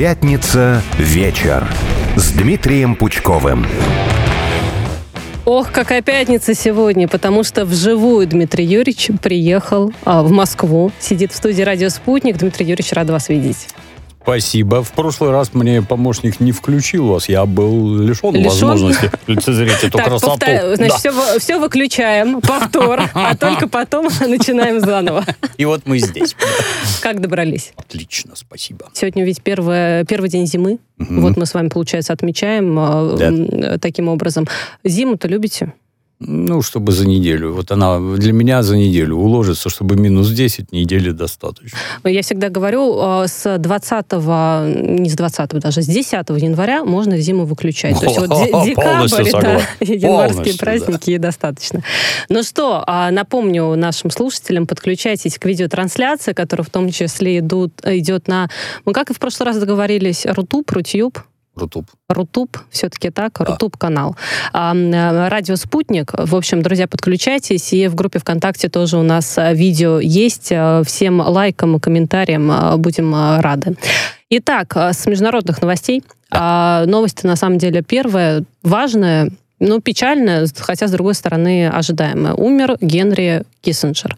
Пятница вечер с Дмитрием Пучковым. Ох, какая пятница сегодня, потому что вживую Дмитрий Юрьевич приехал а, в Москву, сидит в студии «Радио Спутник». Дмитрий Юрьевич, рад вас видеть. Спасибо. В прошлый раз мне помощник не включил вас. Я был лишен, лишен? возможности лицезреть эту так, красоту. Повтор... Значит, да. все, все выключаем, повтор, а только потом начинаем заново. И вот мы здесь. Как добрались? Отлично, спасибо. Сегодня ведь первое, первый день зимы. Угу. Вот мы с вами, получается, отмечаем а, да. таким образом. Зиму-то любите? Ну, чтобы за неделю. Вот она для меня за неделю уложится, чтобы минус 10 недели достаточно. Я всегда говорю, а, с 20 не с 20 даже, с 10 января можно зиму выключать. То есть вот декабрь, это январские праздники, и достаточно. Ну что, а, напомню нашим слушателям, подключайтесь к видеотрансляции, которая в том числе идут, идет на, мы как и в прошлый раз договорились, Рутуб, Рутюб, Рутуб. Рутуб, все-таки так, да. Рутуб канал. А, радио Спутник. В общем, друзья, подключайтесь. И в группе ВКонтакте тоже у нас э, видео есть. Э, всем лайкам и комментариям будем рады. Итак, с международных новостей. Да. Новости, на самом деле, первая, важная, ну, печальная, хотя, с другой стороны, ожидаемая. Умер Генри Киссинджер.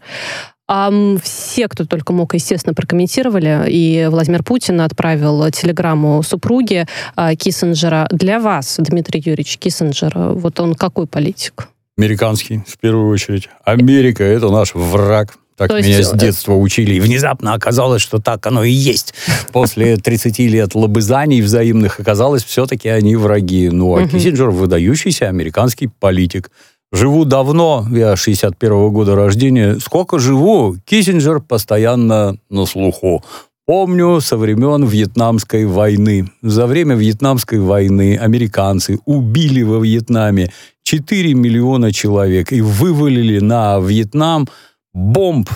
А все, кто только мог, естественно, прокомментировали. И Владимир Путин отправил телеграмму супруге а, Киссинджера. Для вас, Дмитрий Юрьевич Киссинджер, вот он какой политик? Американский, в первую очередь. Америка — это наш враг. Так То меня есть... с детства учили. И внезапно оказалось, что так оно и есть. После 30 лет лобызаний взаимных оказалось, все-таки они враги. Ну, а Киссинджер — выдающийся американский политик. Живу давно, я 61-го года рождения. Сколько живу, Киссинджер постоянно на слуху. Помню со времен Вьетнамской войны. За время Вьетнамской войны американцы убили во Вьетнаме 4 миллиона человек и вывалили на Вьетнам бомб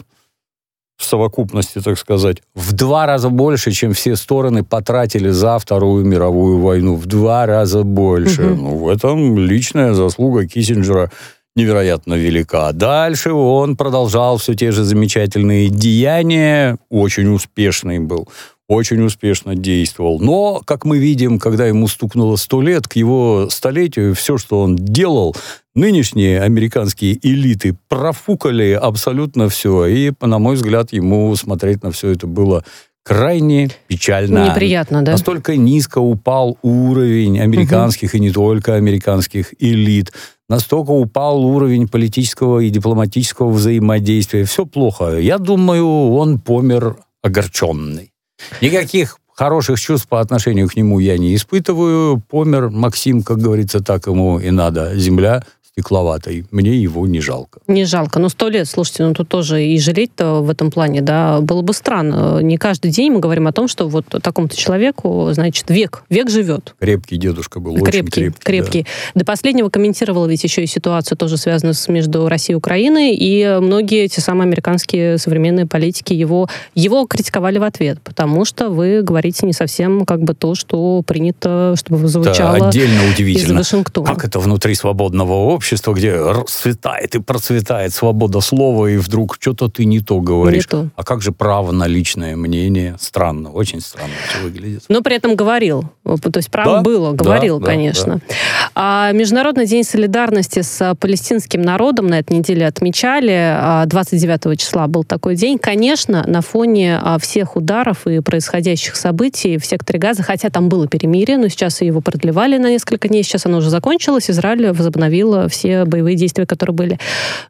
в совокупности, так сказать, в два раза больше, чем все стороны потратили за Вторую мировую войну. В два раза больше. Угу. Ну, в этом личная заслуга Киссинджера невероятно велика. Дальше он продолжал все те же замечательные деяния, очень успешный был, очень успешно действовал. Но, как мы видим, когда ему стукнуло сто лет, к его столетию все, что он делал, нынешние американские элиты профукали абсолютно все. И, на мой взгляд, ему смотреть на все это было крайне печально. Неприятно, да? Настолько низко упал уровень американских угу. и не только американских элит. Настолько упал уровень политического и дипломатического взаимодействия. Все плохо. Я думаю, он помер огорченный. Никаких хороших чувств по отношению к нему я не испытываю. Помер Максим, как говорится, так ему и надо. Земля стекловатой. Мне его не жалко. Не жалко. Ну, сто лет, слушайте, ну тут тоже и жалеть-то в этом плане, да, было бы странно. Не каждый день мы говорим о том, что вот такому-то человеку, значит, век, век живет. Крепкий дедушка был, крепкий, очень крепкий. Крепкий. Да. До последнего комментировала ведь еще и ситуацию тоже связанную с между Россией и Украиной, и многие эти самые американские современные политики его, его критиковали в ответ, потому что вы говорите не совсем как бы то, что принято, чтобы звучало да, отдельно удивительно. из Вашингтона. Как это внутри свободного общества общество, где расцветает и процветает свобода слова, и вдруг что-то ты не то говоришь. Не то. А как же право на личное мнение? Странно, очень странно это выглядит. Но при этом говорил. То есть право да? было, говорил, да, конечно. Да, да. А Международный день солидарности с палестинским народом на этой неделе отмечали. 29 а, числа был такой день. Конечно, на фоне а, всех ударов и происходящих событий в секторе Газа, хотя там было перемирие, но сейчас его продлевали на несколько дней, сейчас оно уже закончилось, Израиль возобновил все боевые действия, которые были.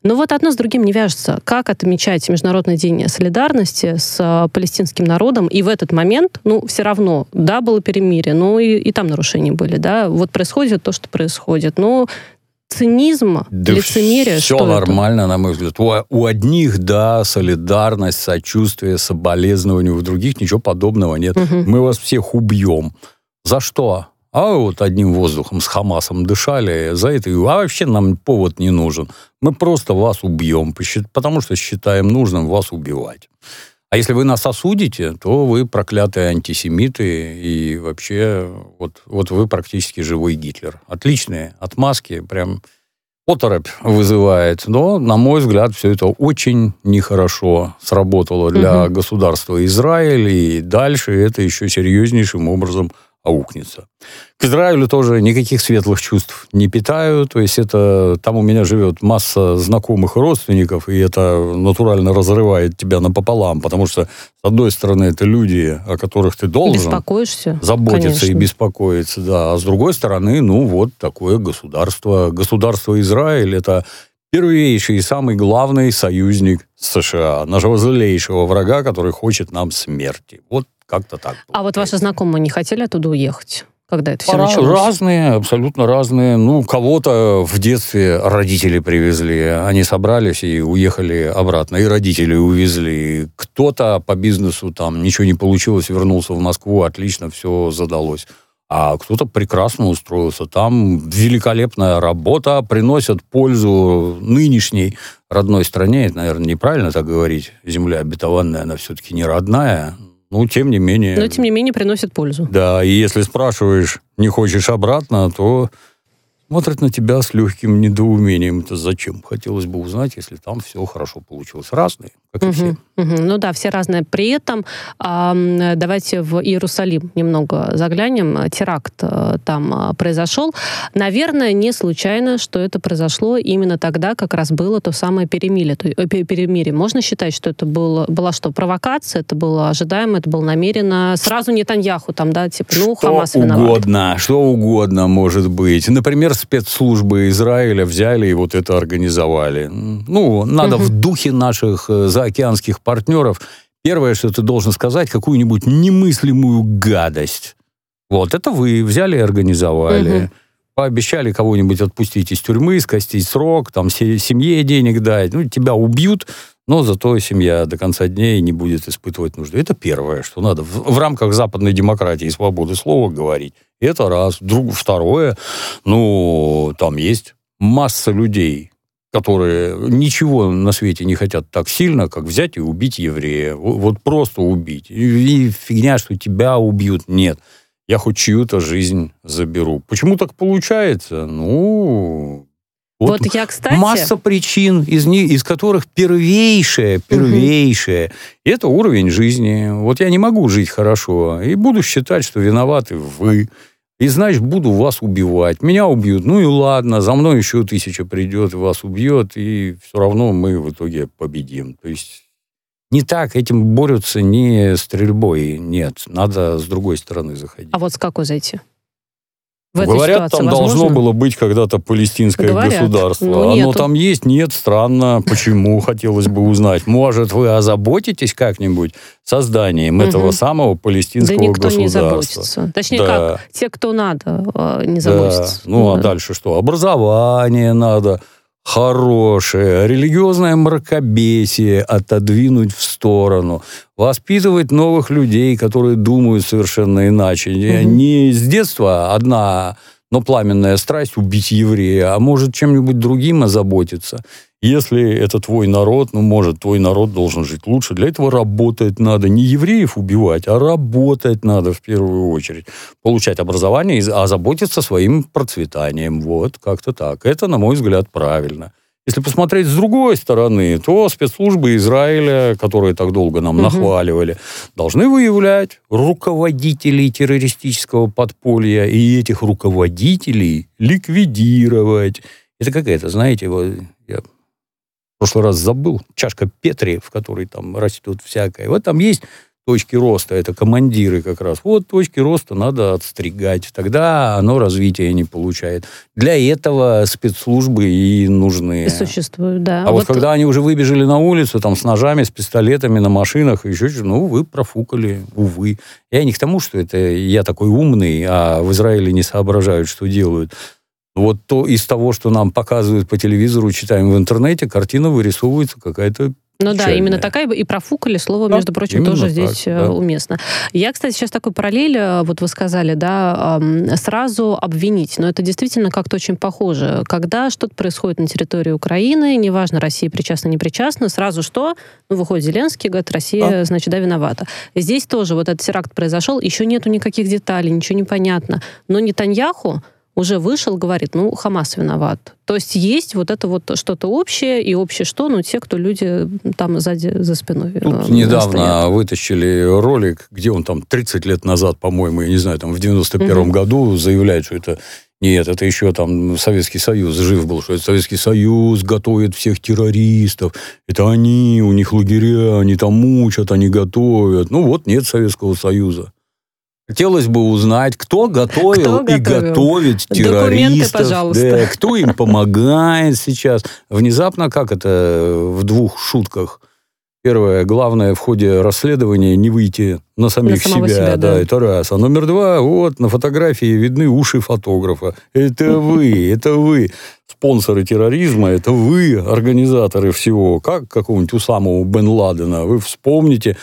Но вот одно с другим не вяжется. Как отмечать Международный день солидарности с а, палестинским народом? И в этот момент, ну, все равно, да, было перемирие, но и, и там нарушения были, да. Вот происходит то, что происходит. Но цинизм, да лицемерие. Все что нормально, это? на мой взгляд. У, у одних, да, солидарность, сочувствие, соболезнование, у других ничего подобного нет. Угу. Мы вас всех убьем. За что? А вот одним воздухом с Хамасом дышали, за это, а вообще нам повод не нужен. Мы просто вас убьем, потому что считаем нужным вас убивать. А если вы нас осудите, то вы проклятые антисемиты, и вообще вот, вот вы практически живой Гитлер. Отличные отмазки, прям оторопь вызывает. Но, на мой взгляд, все это очень нехорошо сработало для угу. государства Израиль, и дальше это еще серьезнейшим образом аукнется. К Израилю тоже никаких светлых чувств не питаю. То есть это там у меня живет масса знакомых и родственников, и это натурально разрывает тебя напополам, потому что, с одной стороны, это люди, о которых ты должен заботиться конечно. и беспокоиться, да, а с другой стороны, ну вот такое государство. Государство Израиль – это первейший и самый главный союзник США, нашего злейшего врага, который хочет нам смерти. Вот как-то так. А вот ваши знакомые не хотели оттуда уехать? Когда это все Пора, началось? Разные, абсолютно разные. Ну, кого-то в детстве родители привезли. Они собрались и уехали обратно. И родители увезли. Кто-то по бизнесу там ничего не получилось, вернулся в Москву, отлично, все задалось. А кто-то прекрасно устроился. Там великолепная работа, приносят пользу нынешней родной стране. Это, наверное, неправильно так говорить. Земля обетованная, она все-таки не родная. Ну, тем не менее. Но, тем не менее, приносит пользу. Да, и если спрашиваешь, не хочешь обратно, то смотрят на тебя с легким недоумением. Это зачем? Хотелось бы узнать, если там все хорошо получилось. Разные, как угу, и все. Угу. Ну да, все разные. При этом э, давайте в Иерусалим немного заглянем. Теракт э, там э, произошел. Наверное, не случайно, что это произошло именно тогда, как раз было то самое перемирие. То, перемирие. Можно считать, что это было, была что, провокация, это было ожидаемо, это было намеренно. Сразу не Таньяху там, да, типа, ну, что Хамас виноват. угодно, что угодно может быть. Например, спецслужбы Израиля взяли и вот это организовали. Ну, надо угу. в духе наших э, заокеанских партнеров первое, что ты должен сказать, какую-нибудь немыслимую гадость. Вот, это вы взяли и организовали. Угу. Пообещали кого-нибудь отпустить из тюрьмы, скостить срок, там, семье денег дать. Ну, тебя убьют, но зато семья до конца дней не будет испытывать нужды. Это первое, что надо в, в рамках западной демократии и свободы слова говорить. Это раз. Друг, второе, ну, там есть масса людей, которые ничего на свете не хотят так сильно, как взять и убить еврея. Вот просто убить. И, фигня, что тебя убьют. Нет. Я хоть чью-то жизнь заберу. Почему так получается? Ну, вот, вот я, кстати... Масса причин, из, них, из которых первейшая, первейшая, угу. это уровень жизни. Вот я не могу жить хорошо, и буду считать, что виноваты вы. И, значит, буду вас убивать. Меня убьют. Ну и ладно, за мной еще тысяча придет, вас убьет, и все равно мы в итоге победим. То есть не так, этим борются не стрельбой, нет. Надо с другой стороны заходить. А вот с какой зайти? В этой Говорят, ситуации там возможно? должно было быть когда-то палестинское Говорят. государство. Ну, Оно там есть? Нет, странно. Почему? Хотелось бы узнать. Может, вы озаботитесь как-нибудь созданием этого самого палестинского государства? Да никто не заботится. Точнее, как? Те, кто надо, э, не заботятся. Ну, а дальше что? Образование надо хорошее, религиозное мракобесие отодвинуть в сторону, воспитывать новых людей, которые думают совершенно иначе. Угу. Не с детства одна но пламенная страсть убить еврея, а может чем-нибудь другим озаботиться. Если это твой народ, ну, может, твой народ должен жить лучше. Для этого работать надо. Не евреев убивать, а работать надо в первую очередь. Получать образование и озаботиться своим процветанием. Вот, как-то так. Это, на мой взгляд, правильно. Если посмотреть с другой стороны, то спецслужбы Израиля, которые так долго нам угу. нахваливали, должны выявлять руководителей террористического подполья и этих руководителей ликвидировать. Это какая-то, знаете, вот в прошлый раз забыл, чашка Петри, в которой там растет всякое. Вот там есть точки роста, это командиры как раз. Вот точки роста надо отстригать, тогда оно развития не получает. Для этого спецслужбы и нужны. И существуют, да. А вот, вот когда они уже выбежали на улицу, там, с ножами, с пистолетами на машинах, еще что ну, вы профукали, увы. Я не к тому, что это я такой умный, а в Израиле не соображают, что делают. Вот то из того, что нам показывают по телевизору, читаем в интернете, картина вырисовывается какая-то ну да, именно такая и профукали слово, да, между прочим, тоже так, здесь э, да. уместно. Я, кстати, сейчас такой параллель, э, вот вы сказали, да, сразу обвинить, но это действительно как-то очень похоже. Когда что-то происходит на территории Украины, неважно, Россия причастна, не причастна, сразу что? Ну, выходит Зеленский, говорит, Россия, да. значит, да, виновата. Здесь тоже вот этот теракт произошел, еще нету никаких деталей, ничего не понятно. Но Нетаньяху, уже вышел, говорит, ну, Хамас виноват. То есть есть вот это вот что-то общее, и общее что? Ну, те, кто люди там сзади, за спиной Тут э, недавно стоят. вытащили ролик, где он там 30 лет назад, по-моему, я не знаю, там в 91-м угу. году заявляет, что это нет, это еще там Советский Союз жив был, что это Советский Союз готовит всех террористов. Это они, у них лагеря, они там мучат, они готовят. Ну вот, нет Советского Союза. Хотелось бы узнать, кто готовил кто и готовит террористов. Да, кто им помогает сейчас. Внезапно, как это в двух шутках, Первое, главное в ходе расследования не выйти на самих на себя, себя да, да, это раз. А номер два, вот на фотографии видны уши фотографа. Это вы, это вы. Спонсоры терроризма, это вы, организаторы всего. Как какого-нибудь у самого Бен Ладена. Вы вспомните,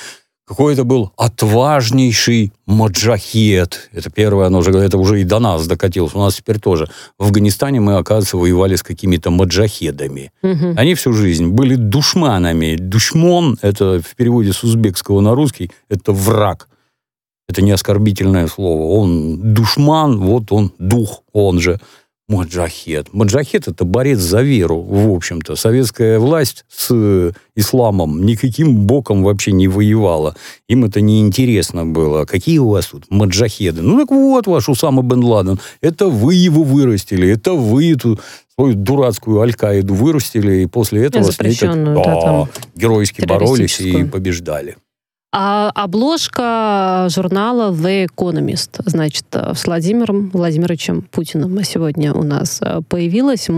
какой это был отважнейший маджахет. Это первое, оно уже, это уже и до нас докатилось. У нас теперь тоже. В Афганистане мы, оказывается, воевали с какими-то маджахедами. Угу. Они всю жизнь были душманами. Душмон, это в переводе с узбекского на русский, это враг. Это не оскорбительное слово. Он душман, вот он дух, он же. Маджахет. Маджахет – это борец за веру, в общем-то. Советская власть с исламом никаким боком вообще не воевала. Им это не интересно было. Какие у вас тут маджахеды? Ну так вот ваш Усама бен Ладен. Это вы его вырастили, это вы эту свою дурацкую Аль-Каиду вырастили, и после этого с ней так, да, да, геройски боролись и побеждали. А обложка журнала The Economist, значит, с Владимиром Владимировичем Путиным сегодня у нас э, появилась.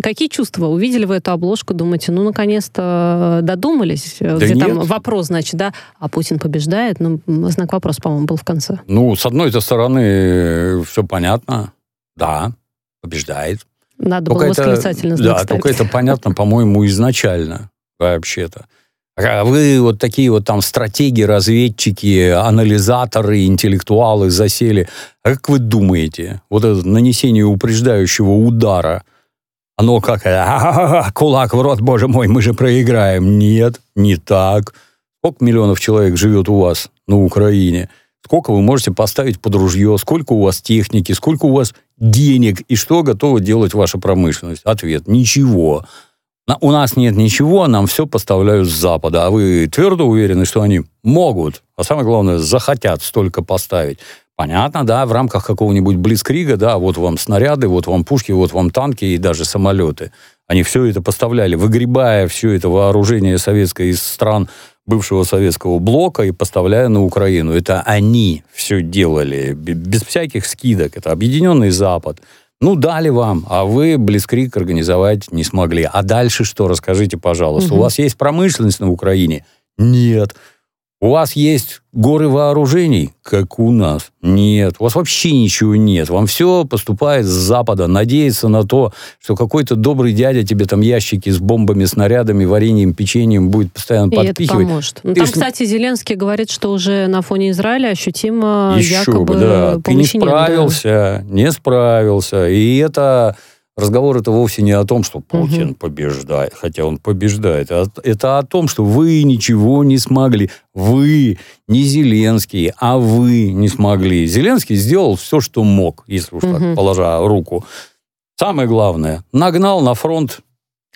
Какие чувства увидели вы эту обложку? Думаете, ну, наконец-то додумались? Да Где нет. там вопрос, значит, да, а Путин побеждает? Ну, знак вопроса, по-моему, был в конце. Ну, с одной стороны, все понятно. Да, побеждает. Надо только было восклицательно знак Да, ставить. только это понятно, по-моему, изначально вообще-то. А вы вот такие вот там стратеги, разведчики, анализаторы, интеллектуалы засели. А как вы думаете, вот это нанесение упреждающего удара, оно как, кулак в рот, боже мой, мы же проиграем. Нет, не так. Сколько миллионов человек живет у вас на Украине? Сколько вы можете поставить под ружье? Сколько у вас техники? Сколько у вас денег? И что готова делать ваша промышленность? Ответ – ничего. У нас нет ничего, нам все поставляют с Запада. А вы твердо уверены, что они могут, а самое главное, захотят столько поставить? Понятно, да, в рамках какого-нибудь блицкрига, да, вот вам снаряды, вот вам пушки, вот вам танки и даже самолеты. Они все это поставляли, выгребая все это вооружение советское из стран бывшего советского блока и поставляя на Украину. Это они все делали, без всяких скидок. Это Объединенный Запад, ну, дали вам, а вы Блицкрик организовать не смогли. А дальше что? Расскажите, пожалуйста. Угу. У вас есть промышленность на Украине? Нет. У вас есть горы вооружений, как у нас? Нет. У вас вообще ничего нет. Вам все поступает с Запада. Надеяться на то, что какой-то добрый дядя тебе там ящики с бомбами, снарядами, вареньем, печеньем будет постоянно И подпихивать. это поможет. Ну, там, кстати, Зеленский говорит, что уже на фоне Израиля ощутимо Еще якобы бы, да. Ты не справился, да. не справился. И это Разговор это вовсе не о том, что Путин угу. побеждает, хотя он побеждает. А это о том, что вы ничего не смогли. Вы, не Зеленский, а вы не смогли. Зеленский сделал все, что мог, если уж угу. так, положа руку. Самое главное, нагнал на фронт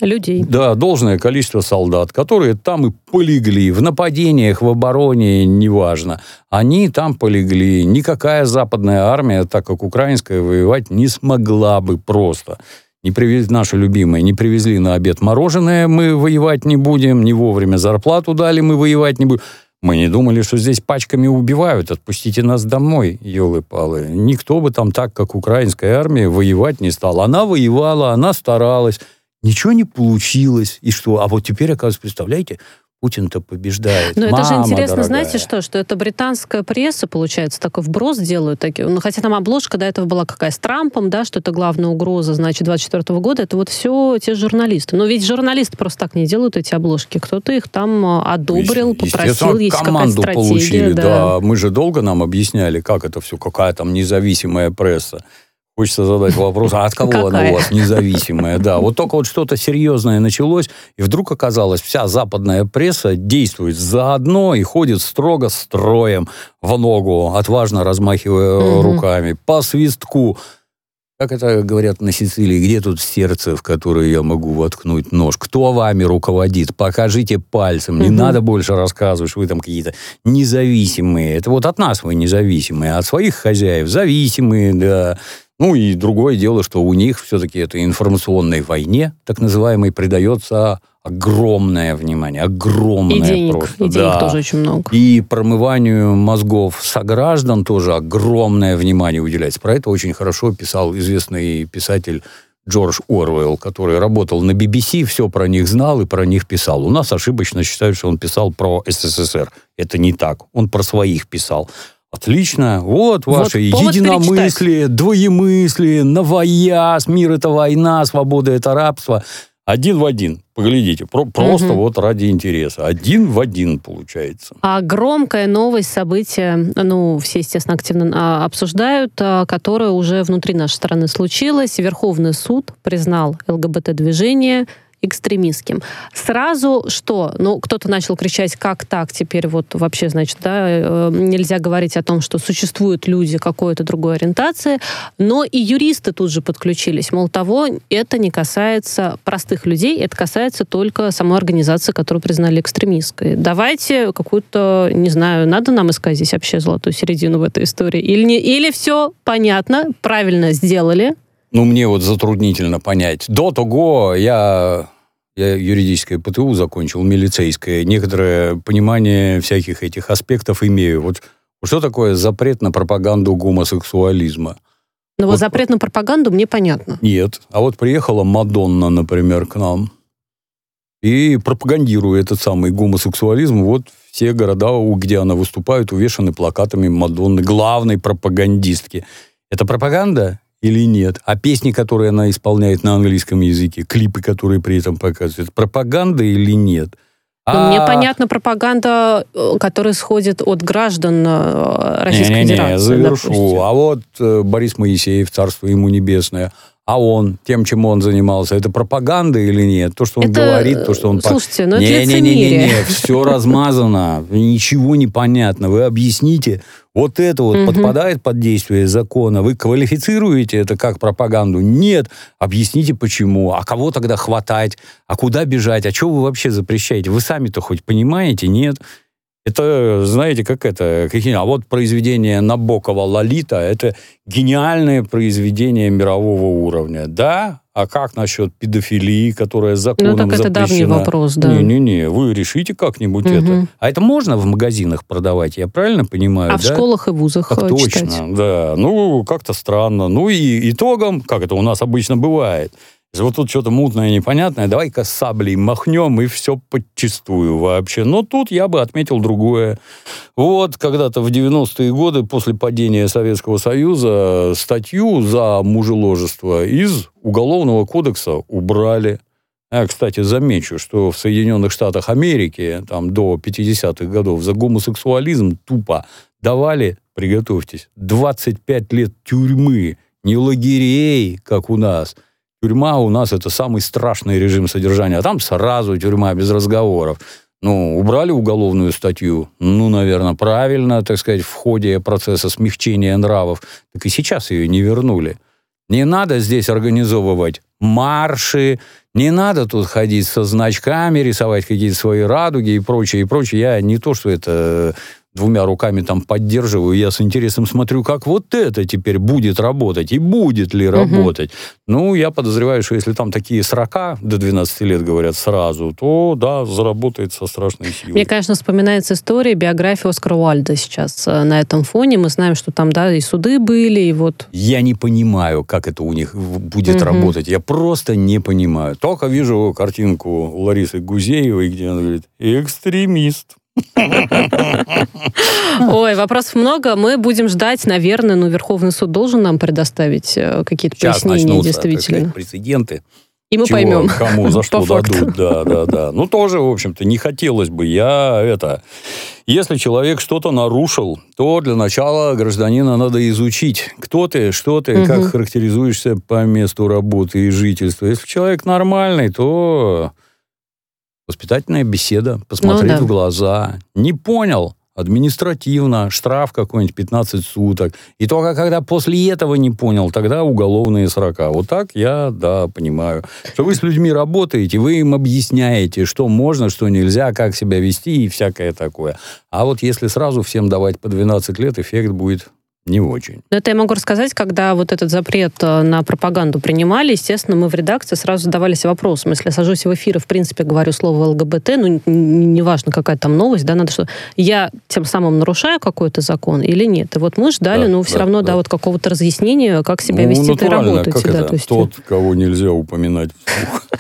людей. Да, должное количество солдат, которые там и полегли. В нападениях, в обороне, неважно. Они там полегли. Никакая западная армия, так как украинская, воевать не смогла бы просто. Не привезли, наши любимые, не привезли на обед мороженое, мы воевать не будем, не вовремя зарплату дали, мы воевать не будем. Мы не думали, что здесь пачками убивают. Отпустите нас домой, елы-палы. Никто бы там так, как украинская армия, воевать не стал. Она воевала, она старалась. Ничего не получилось. И что? А вот теперь, оказывается, представляете, Путин-то побеждает. Но Мама это же интересно, дорогая. знаете что, что это британская пресса, получается, такой вброс делают. Такие, ну, хотя там обложка до этого была какая с Трампом, да, что это главная угроза, значит, 24 года, это вот все те журналисты. Но ведь журналисты просто так не делают эти обложки. Кто-то их там а, одобрил, попросил, есть команду какая-то стратегия. получили, да. да. Мы же долго нам объясняли, как это все, какая там независимая пресса. Хочется задать вопрос, а от кого Какая? она у вас независимая? Да, вот только вот что-то серьезное началось, и вдруг оказалось, вся западная пресса действует заодно и ходит строго строем в ногу, отважно размахивая угу. руками, по свистку. как это говорят на Сицилии, где тут сердце, в которое я могу воткнуть нож? Кто вами руководит? Покажите пальцем. Не угу. надо больше рассказывать, что вы там какие-то независимые. Это вот от нас вы независимые, а от своих хозяев зависимые, да. Ну и другое дело, что у них все-таки этой информационной войне, так называемой, придается огромное внимание, огромное и денег, просто. И денег да. тоже очень много. И промыванию мозгов сограждан тоже огромное внимание уделяется. Про это очень хорошо писал известный писатель Джордж Оруэлл, который работал на BBC, все про них знал и про них писал. У нас ошибочно считают, что он писал про СССР. Это не так. Он про своих писал. Отлично. Вот ваше вот единомыслие, двоемыслие, новояз, мир это война, свобода это рабство. Один в один. Поглядите, про, просто угу. вот ради интереса. Один в один получается. А громкая новость, событие, ну, все, естественно, активно а, обсуждают, а, которое уже внутри нашей страны случилось. Верховный суд признал ЛГБТ-движение экстремистским. Сразу что? Ну, кто-то начал кричать, как так теперь вот вообще, значит, да, э, нельзя говорить о том, что существуют люди какой-то другой ориентации, но и юристы тут же подключились. Мол, того, это не касается простых людей, это касается только самой организации, которую признали экстремистской. Давайте какую-то, не знаю, надо нам искать здесь вообще золотую середину в этой истории? Или, не, или все понятно, правильно сделали, ну, мне вот затруднительно понять. До того я я юридическое ПТУ закончил, милицейское. Некоторое понимание всяких этих аспектов имею. Вот что такое запрет на пропаганду гомосексуализма? Ну, вот, вот запрет на пропаганду мне понятно. Нет. А вот приехала Мадонна, например, к нам и пропагандирует этот самый гомосексуализм. Вот все города, где она выступает, увешаны плакатами Мадонны, главной пропагандистки. Это пропаганда? Или нет. А песни, которые она исполняет на английском языке, клипы, которые при этом показывают, пропаганда или нет. Ну, а... Мне понятна пропаганда, э, которая сходит от граждан э, Российской не, не, не, Федерации. завершу. Допустим. А вот э, Борис Моисеев, царство ему небесное, а он, тем, чем он занимался, это пропаганда или нет? То, что он это... говорит, то, что он... Слушайте, ну не, это не, не, не, не, все размазано, ничего не понятно. Вы объясните, вот это вот угу. подпадает под действие закона. Вы квалифицируете это как пропаганду? Нет. Объясните, почему. А кого тогда хватать? А куда бежать? А что вы вообще запрещаете? Вы сами-то хоть понимаете? Нет. Это, знаете, как это, а вот произведение Набокова «Лолита» — это гениальное произведение мирового уровня. Да, а как насчет педофилии, которая законом запрещена? Ну, так это давний вопрос, да. Не-не-не, вы решите как-нибудь угу. это. А это можно в магазинах продавать, я правильно понимаю? А да? в школах и вузах так читать? точно, да. Ну, как-то странно. Ну, и итогом, как это у нас обычно бывает – вот тут что-то мутное, непонятное, давай-ка саблей махнем, и все подчистую вообще. Но тут я бы отметил другое. Вот когда-то в 90-е годы, после падения Советского Союза, статью за мужеложество из Уголовного кодекса убрали. Я, кстати, замечу, что в Соединенных Штатах Америки там, до 50-х годов за гомосексуализм тупо давали, приготовьтесь, 25 лет тюрьмы, не лагерей, как у нас – Тюрьма у нас это самый страшный режим содержания, а там сразу тюрьма без разговоров. Ну, убрали уголовную статью, ну, наверное, правильно, так сказать, в ходе процесса смягчения нравов, так и сейчас ее не вернули. Не надо здесь организовывать марши, не надо тут ходить со значками, рисовать какие-то свои радуги и прочее, и прочее. Я не то, что это двумя руками там поддерживаю, я с интересом смотрю, как вот это теперь будет работать, и будет ли работать. Угу. Ну, я подозреваю, что если там такие срока до 12 лет говорят сразу, то, да, заработает со страшной силой. Мне, конечно, вспоминается история, биография Оскара Уальда сейчас э, на этом фоне. Мы знаем, что там, да, и суды были, и вот... Я не понимаю, как это у них будет угу. работать. Я просто не понимаю. Только вижу картинку Ларисы Гузеевой, где она говорит, экстремист. Ой, вопросов много. Мы будем ждать, наверное, ну, Верховный суд должен нам предоставить э, какие-то Сейчас пояснения, действительно. Прецеденты. И мы Чего, поймем. Кому за что дадут. Да, да, да. Ну, тоже, в общем-то, не хотелось бы. Я это... Если человек что-то нарушил, то для начала гражданина надо изучить, кто ты, что ты, угу. как характеризуешься по месту работы и жительства. Если человек нормальный, то Воспитательная беседа, посмотреть ну, да. в глаза. Не понял, административно, штраф какой-нибудь 15 суток. И только когда после этого не понял, тогда уголовные срока. Вот так я, да, понимаю. Что вы с людьми работаете, вы им объясняете, что можно, что нельзя, как себя вести и всякое такое. А вот если сразу всем давать по 12 лет, эффект будет не очень. Это я могу рассказать, когда вот этот запрет э, на пропаганду принимали, естественно, мы в редакции сразу задавались вопросом. Если я сажусь в эфир и, в принципе, говорю слово ЛГБТ, ну, неважно, какая там новость, да, надо что... Я тем самым нарушаю какой-то закон или нет? И вот мы ждали, да, но ну, все да, равно, да, да вот какого-то разъяснения, как себя ну, вести и работать. Как да, это? То есть... Тот, кого нельзя упоминать вслух.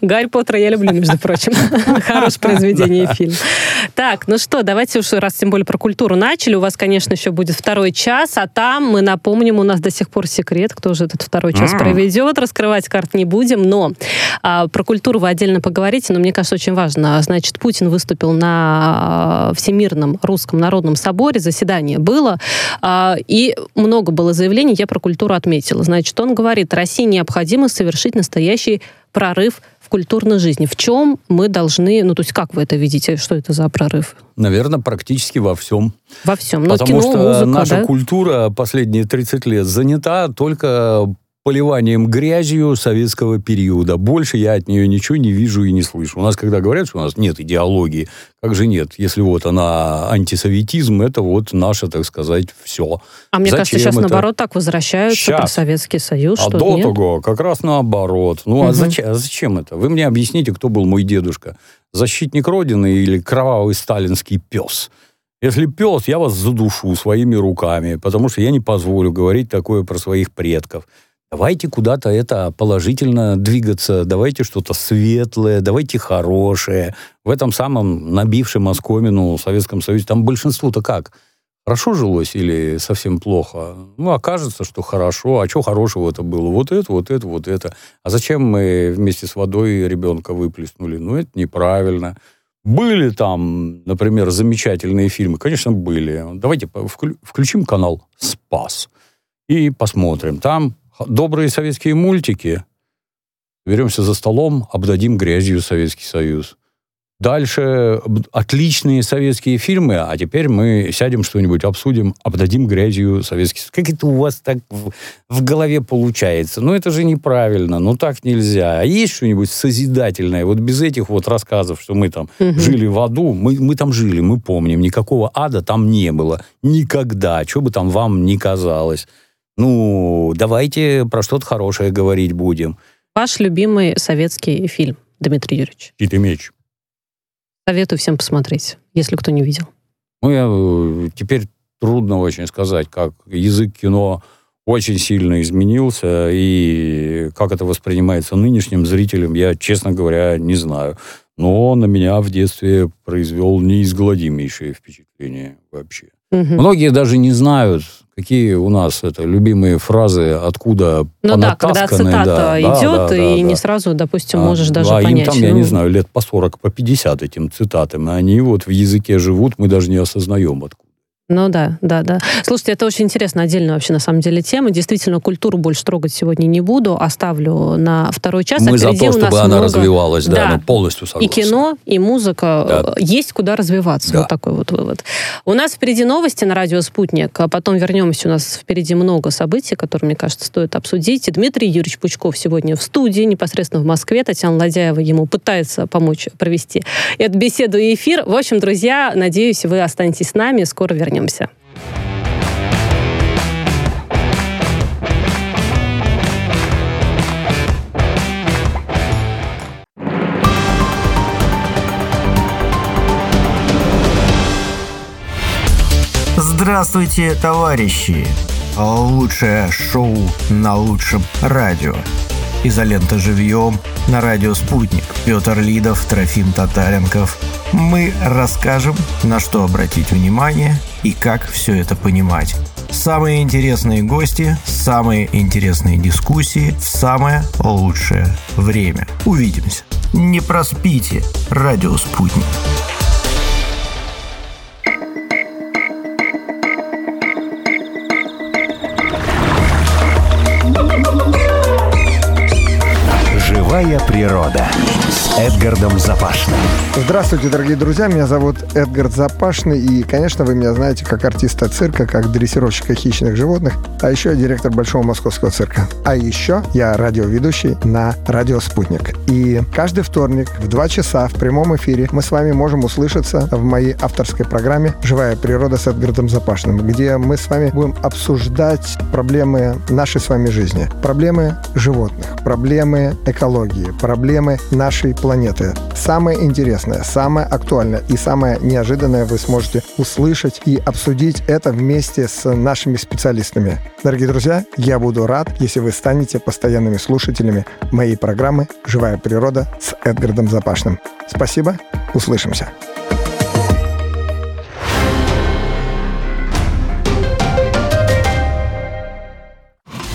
Гарри Поттера я люблю, между прочим. Хорошее произведение и фильм. Так, ну что, давайте уж раз тем более про культуру начали. У вас, конечно, еще будет второй час, а там, мы напомним, у нас до сих пор секрет, кто же этот второй час проведет. Раскрывать карт не будем, но а, про культуру вы отдельно поговорите, но мне кажется, очень важно. Значит, Путин выступил на а, Всемирном русском народном соборе, заседание было, а, и много было заявлений, я про культуру отметила. Значит, он говорит, России необходимо совершить настоящий прорыв культурной жизни. В чем мы должны, ну то есть как вы это видите, что это за прорыв? Наверное, практически во всем. Во всем. Ну, Потому кино, что музыка, наша да? культура последние 30 лет занята только поливанием грязью советского периода. Больше я от нее ничего не вижу и не слышу. У нас, когда говорят, что у нас нет идеологии, как же нет? Если вот она антисоветизм, это вот наше, так сказать, все. А мне Зачем кажется, сейчас это? наоборот так возвращаются сейчас. про Советский Союз. А что до нет? того как раз наоборот. Ну угу. а, зачем, а зачем это? Вы мне объясните, кто был мой дедушка. Защитник Родины или кровавый сталинский пес? Если пес, я вас задушу своими руками, потому что я не позволю говорить такое про своих предков. Давайте куда-то это положительно двигаться, давайте что-то светлое, давайте хорошее. В этом самом набившем оскомину Советском Союзе, там большинству-то как? Хорошо жилось или совсем плохо? Ну, окажется, что хорошо. А что хорошего это было? Вот это, вот это, вот это. А зачем мы вместе с водой ребенка выплеснули? Ну, это неправильно. Были там, например, замечательные фильмы? Конечно, были. Давайте включим канал «Спас» и посмотрим. Там добрые советские мультики, беремся за столом, обдадим грязью Советский Союз. Дальше отличные советские фильмы, а теперь мы сядем что-нибудь обсудим, обдадим грязью Советский Союз. Как это у вас так в, в голове получается? Ну, это же неправильно, ну, так нельзя. А есть что-нибудь созидательное? Вот без этих вот рассказов, что мы там угу. жили в аду, мы, мы там жили, мы помним, никакого ада там не было. Никогда, что бы там вам ни казалось. Ну, давайте про что-то хорошее говорить будем. Ваш любимый советский фильм, Дмитрий Юрьевич? «Щит меч». Советую всем посмотреть, если кто не видел. Ну, я, э, теперь трудно очень сказать, как язык кино очень сильно изменился, и как это воспринимается нынешним зрителем, я, честно говоря, не знаю. Но на меня в детстве произвел неизгладимейшее впечатление вообще. Угу. Многие даже не знают, какие у нас это любимые фразы, откуда Ну да, когда цитата да, идет, да, да, и да, не сразу, допустим, а, можешь даже а понять. им там, ну... я не знаю, лет по 40, по 50 этим цитатам, и они вот в языке живут, мы даже не осознаем откуда. Ну да, да, да. Слушайте, это очень интересно, отдельная вообще на самом деле тема. Действительно, культуру больше трогать сегодня не буду, оставлю на второй час. Мы а за то, чтобы она много... развивалась, да, да. Ну, полностью согласен. И кино, и музыка. Да. Есть куда развиваться. Да. Вот такой вот вывод. У нас впереди новости на радио «Спутник», а потом вернемся. У нас впереди много событий, которые, мне кажется, стоит обсудить. И Дмитрий Юрьевич Пучков сегодня в студии, непосредственно в Москве. Татьяна Ладяева ему пытается помочь провести эту беседу и эфир. В общем, друзья, надеюсь, вы останетесь с нами. Скоро вернемся вернемся. Здравствуйте, товарищи! Лучшее шоу на лучшем радио. Изолента живьем на радио «Спутник». Петр Лидов, Трофим Татаренков. Мы расскажем, на что обратить внимание и как все это понимать. Самые интересные гости, самые интересные дискуссии в самое лучшее время. Увидимся. Не проспите. Радио «Спутник». Живая природа» с Эдгардом Запашным. Здравствуйте, дорогие друзья. Меня зовут Эдгард Запашный. И, конечно, вы меня знаете как артиста цирка, как дрессировщика хищных животных. А еще я директор Большого Московского цирка. А еще я радиоведущий на радио «Спутник». И каждый вторник в 2 часа в прямом эфире мы с вами можем услышаться в моей авторской программе «Живая природа» с Эдгардом Запашным, где мы с вами будем обсуждать проблемы нашей с вами жизни. Проблемы животных, проблемы экологии, проблемы нашей планеты. Самое интересное, самое актуальное и самое неожиданное вы сможете услышать и обсудить это вместе с нашими специалистами. Дорогие друзья, я буду рад, если вы станете постоянными слушателями моей программы «Живая природа» с Эдгардом Запашным. Спасибо, услышимся.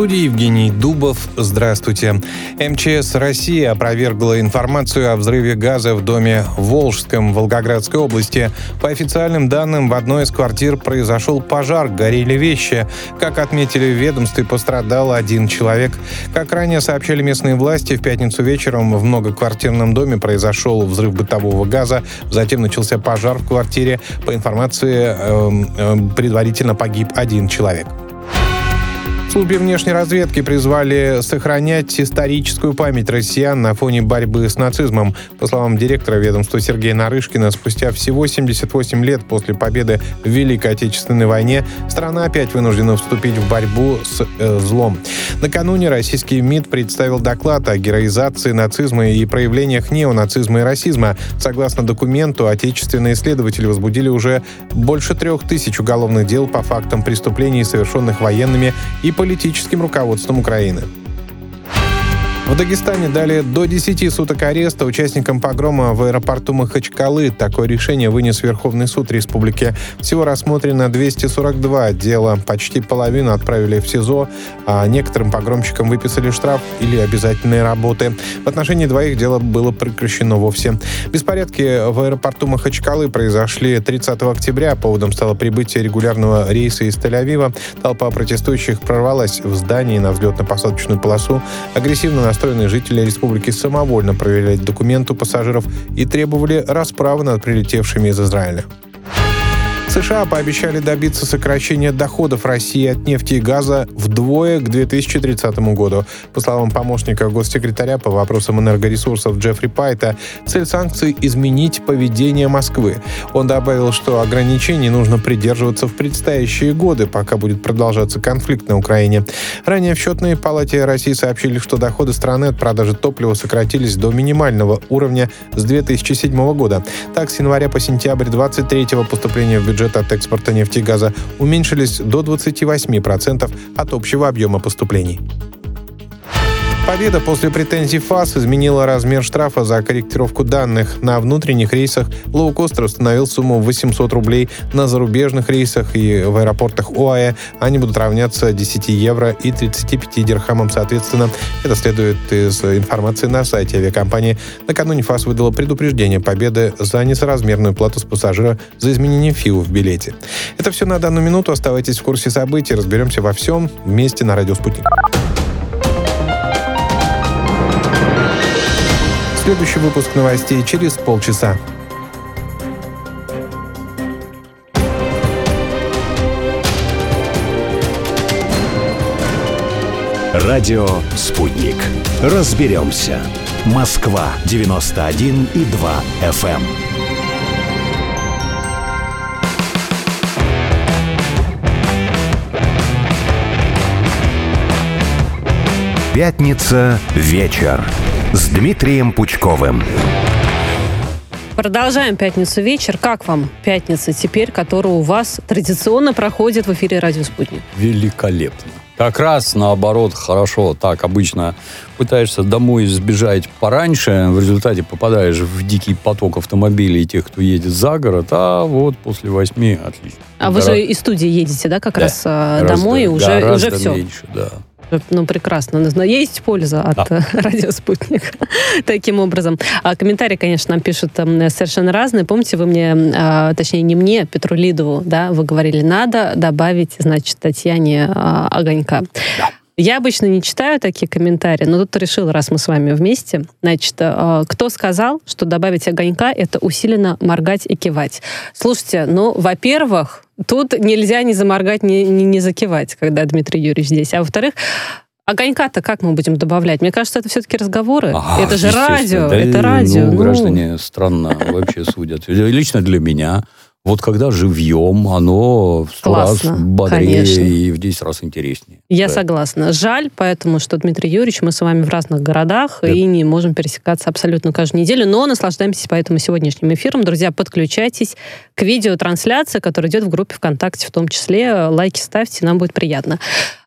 студии Евгений Дубов. Здравствуйте. МЧС России опровергла информацию о взрыве газа в доме Волжском Волгоградской области. По официальным данным, в одной из квартир произошел пожар, горели вещи. Как отметили в ведомстве, пострадал один человек. Как ранее сообщали местные власти, в пятницу вечером в многоквартирном доме произошел взрыв бытового газа. Затем начался пожар в квартире. По информации, э, э, предварительно погиб один человек. В службе внешней разведки призвали сохранять историческую память россиян на фоне борьбы с нацизмом. По словам директора ведомства Сергея Нарышкина, спустя всего 78 лет после победы в Великой Отечественной войне страна опять вынуждена вступить в борьбу с э, злом. Накануне российский МИД представил доклад о героизации нацизма и проявлениях неонацизма и расизма. Согласно документу, отечественные исследователи возбудили уже больше трех тысяч уголовных дел по фактам преступлений, совершенных военными и политическим руководством Украины. В Дагестане дали до 10 суток ареста участникам погрома в аэропорту Махачкалы. Такое решение вынес Верховный суд республики. Всего рассмотрено 242 дела. Почти половину отправили в СИЗО, а некоторым погромщикам выписали штраф или обязательные работы. В отношении двоих дело было прекращено вовсе. Беспорядки в аэропорту Махачкалы произошли 30 октября. Поводом стало прибытие регулярного рейса из Тель-Авива. Толпа протестующих прорвалась в здании на взлетно-посадочную полосу. Агрессивно настроенные жители республики самовольно проверяли документы пассажиров и требовали расправы над прилетевшими из Израиля. США пообещали добиться сокращения доходов России от нефти и газа вдвое к 2030 году. По словам помощника госсекретаря по вопросам энергоресурсов Джеффри Пайта, цель санкций — изменить поведение Москвы. Он добавил, что ограничений нужно придерживаться в предстоящие годы, пока будет продолжаться конфликт на Украине. Ранее в счетной палате России сообщили, что доходы страны от продажи топлива сократились до минимального уровня с 2007 года. Так, с января по сентябрь 23 поступления в бюджет бюджет от экспорта нефти и газа уменьшились до 28% от общего объема поступлений. Победа после претензий ФАС изменила размер штрафа за корректировку данных. На внутренних рейсах лоукостер установил сумму 800 рублей, на зарубежных рейсах и в аэропортах ОАЭ они будут равняться 10 евро и 35 дирхамам соответственно. Это следует из информации на сайте авиакомпании. Накануне ФАС выдала предупреждение Победы за несоразмерную плату с пассажира за изменение ФИУ в билете. Это все на данную минуту. Оставайтесь в курсе событий. Разберемся во всем вместе на Радио Спутник. Следующий выпуск новостей через полчаса. Радио «Спутник». Разберемся. Москва, 91 и 2 FM. Пятница вечер с Дмитрием Пучковым. Продолжаем пятницу вечер. Как вам пятница теперь, которая у вас традиционно проходит в эфире «Радио Спутник»? Великолепно. Как раз наоборот, хорошо. Так, обычно пытаешься домой сбежать пораньше, в результате попадаешь в дикий поток автомобилей тех, кто едет за город, а вот после восьми отлично. А Гора... вы же из студии едете, да, как да, раз а, гораздо, домой, и уже, уже все? меньше, да. Ну, прекрасно. Но есть польза от да. радиоспутника. Таким образом. А комментарии, конечно, нам пишут там, совершенно разные. Помните, вы мне, а, точнее, не мне, Петру Лидову, да, вы говорили, надо добавить, значит, Татьяне а, огонька. Да. Я обычно не читаю такие комментарии, но тут решил, раз мы с вами вместе, значит, э, кто сказал, что добавить огонька — это усиленно моргать и кивать? Слушайте, ну, во-первых, тут нельзя ни заморгать, ни, ни, ни закивать, когда Дмитрий Юрьевич здесь. А во-вторых, Огонька-то как мы будем добавлять? Мне кажется, это все-таки разговоры. Ага, это же радио, да, это радио. Ну, ну, граждане странно вообще судят. Лично для меня вот когда живьем, оно в сто раз бодрее конечно. и в 10 раз интереснее. Я да. согласна. Жаль, поэтому что, Дмитрий Юрьевич, мы с вами в разных городах да. и не можем пересекаться абсолютно каждую неделю, но наслаждаемся поэтому сегодняшним эфиром. Друзья, подключайтесь к видеотрансляции, которая идет в группе ВКонтакте в том числе. Лайки ставьте, нам будет приятно.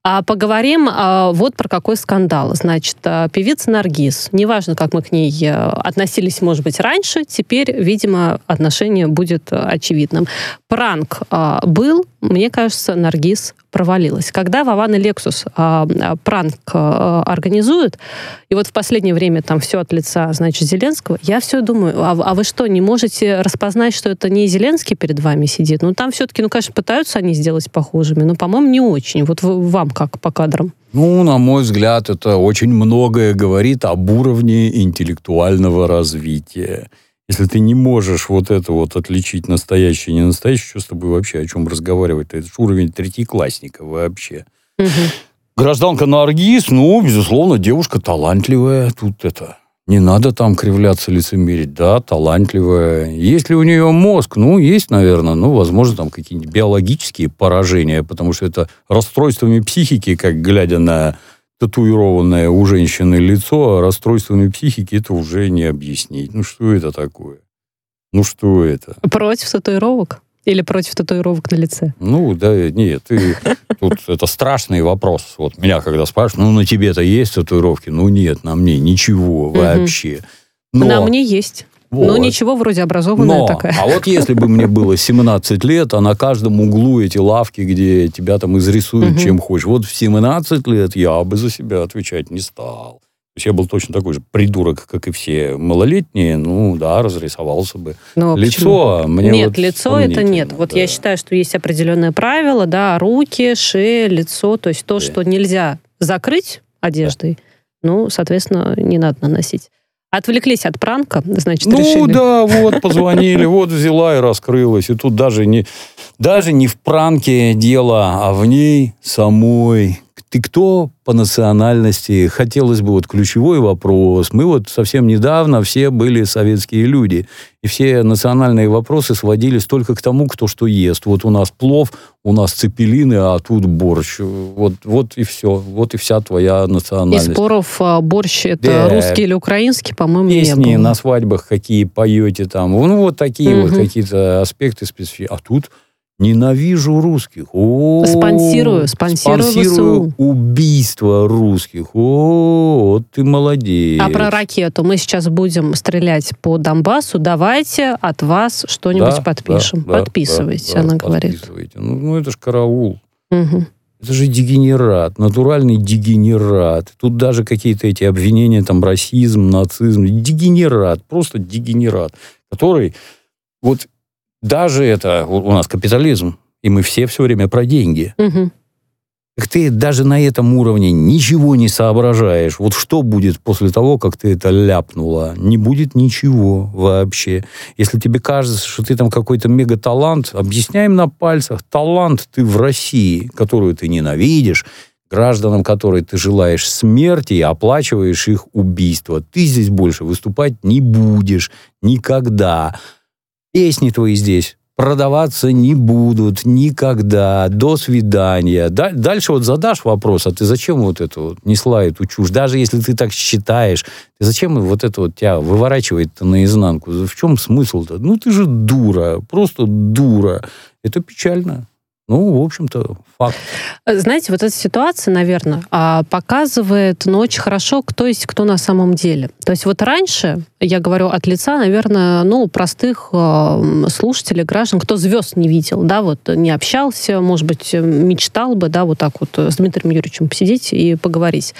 А поговорим а, вот про какой скандал. Значит, а, певица Наргиз, неважно, как мы к ней а, относились, может быть, раньше, теперь, видимо, отношение будет очевидным. Пранк а, был, мне кажется, Наргиз провалилась. Когда Вован и Лексус а, а, пранк а, организуют, и вот в последнее время там все от лица, значит, Зеленского, я все думаю, а, а вы что, не можете распознать, что это не Зеленский перед вами сидит? Ну, там все-таки, ну, конечно, пытаются они сделать похожими, но, по-моему, не очень. Вот вам как по кадрам? Ну, на мой взгляд, это очень многое говорит об уровне интеллектуального развития. Если ты не можешь вот это вот отличить настоящее и не настоящее, что с тобой вообще о чем разговаривать? Это же уровень третьеклассника вообще. Угу. Гражданка Наргиз, ну, безусловно, девушка талантливая. Тут это... Не надо там кривляться, лицемерить. Да, талантливая. Есть ли у нее мозг? Ну, есть, наверное. Ну, возможно, там какие-нибудь биологические поражения, потому что это расстройствами психики, как глядя на татуированное у женщины лицо, а расстройствами психики это уже не объяснить. Ну, что это такое? Ну, что это? Против татуировок? Или против татуировок на лице? Ну, да, нет, ты, тут это страшный вопрос. Вот меня когда спрашивают, ну, на тебе-то есть татуировки? Ну, нет, на мне ничего вообще. Но... На мне есть. Вот. Ну, ничего, вроде образованная Но, такая. А вот если бы мне было 17 лет, а на каждом углу эти лавки, где тебя там изрисуют, чем хочешь. Вот в 17 лет я бы за себя отвечать не стал. То есть я был точно такой же придурок, как и все малолетние. Ну, да, разрисовался бы. Но лицо почему? мне Нет, вот лицо это нет. Вот да. я считаю, что есть определенное правило, да, руки, шея, лицо. То есть то, да. что нельзя закрыть одеждой, да. ну, соответственно, не надо наносить. Отвлеклись от пранка, значит, ну, решили. Ну да, вот позвонили, вот взяла и раскрылась. И тут даже не, даже не в пранке дело, а в ней самой. Ты кто по национальности? Хотелось бы вот ключевой вопрос. Мы вот совсем недавно все были советские люди. И все национальные вопросы сводились только к тому, кто что ест. Вот у нас плов, у нас цепелины, а тут борщ. Вот, вот и все. Вот и вся твоя национальность. И споров а, борщ это да. русский или украинский, по-моему, Песни не было. на свадьбах какие поете там. Ну, вот такие угу. вот какие-то аспекты специфические. А тут Ненавижу русских. О, спонсирую, спонсирую, спонсирую ВСУ. убийство русских. О, вот ты молодец. А про ракету мы сейчас будем стрелять по Донбассу. Давайте от вас что-нибудь да, подпишем. Да, Подписывайте, да, она да, говорит. Подписывайте. Ну, ну, это же караул. Угу. Это же дегенерат, натуральный дегенерат. Тут даже какие-то эти обвинения, там, расизм, нацизм. Дегенерат, просто дегенерат, который вот даже это у нас капитализм, и мы все все время про деньги. Угу. Так ты даже на этом уровне ничего не соображаешь. Вот что будет после того, как ты это ляпнула? Не будет ничего вообще. Если тебе кажется, что ты там какой-то мегаталант, объясняем на пальцах. Талант ты в России, которую ты ненавидишь, гражданам которой ты желаешь смерти и оплачиваешь их убийство. Ты здесь больше выступать не будешь никогда. Песни твои здесь продаваться не будут никогда. До свидания. Дальше вот задашь вопрос, а ты зачем вот это вот несла эту чушь? Даже если ты так считаешь, ты зачем вот это вот тебя выворачивает-то наизнанку? В чем смысл-то? Ну, ты же дура, просто дура. Это печально. Ну, в общем-то, факт. Знаете, вот эта ситуация, наверное, а, показывает, ну, очень хорошо, кто есть кто на самом деле. То есть вот раньше, я говорю от лица, наверное, ну, простых а, слушателей, граждан, кто звезд не видел, да, вот не общался, может быть, мечтал бы, да, вот так вот с Дмитрием Юрьевичем посидеть и поговорить.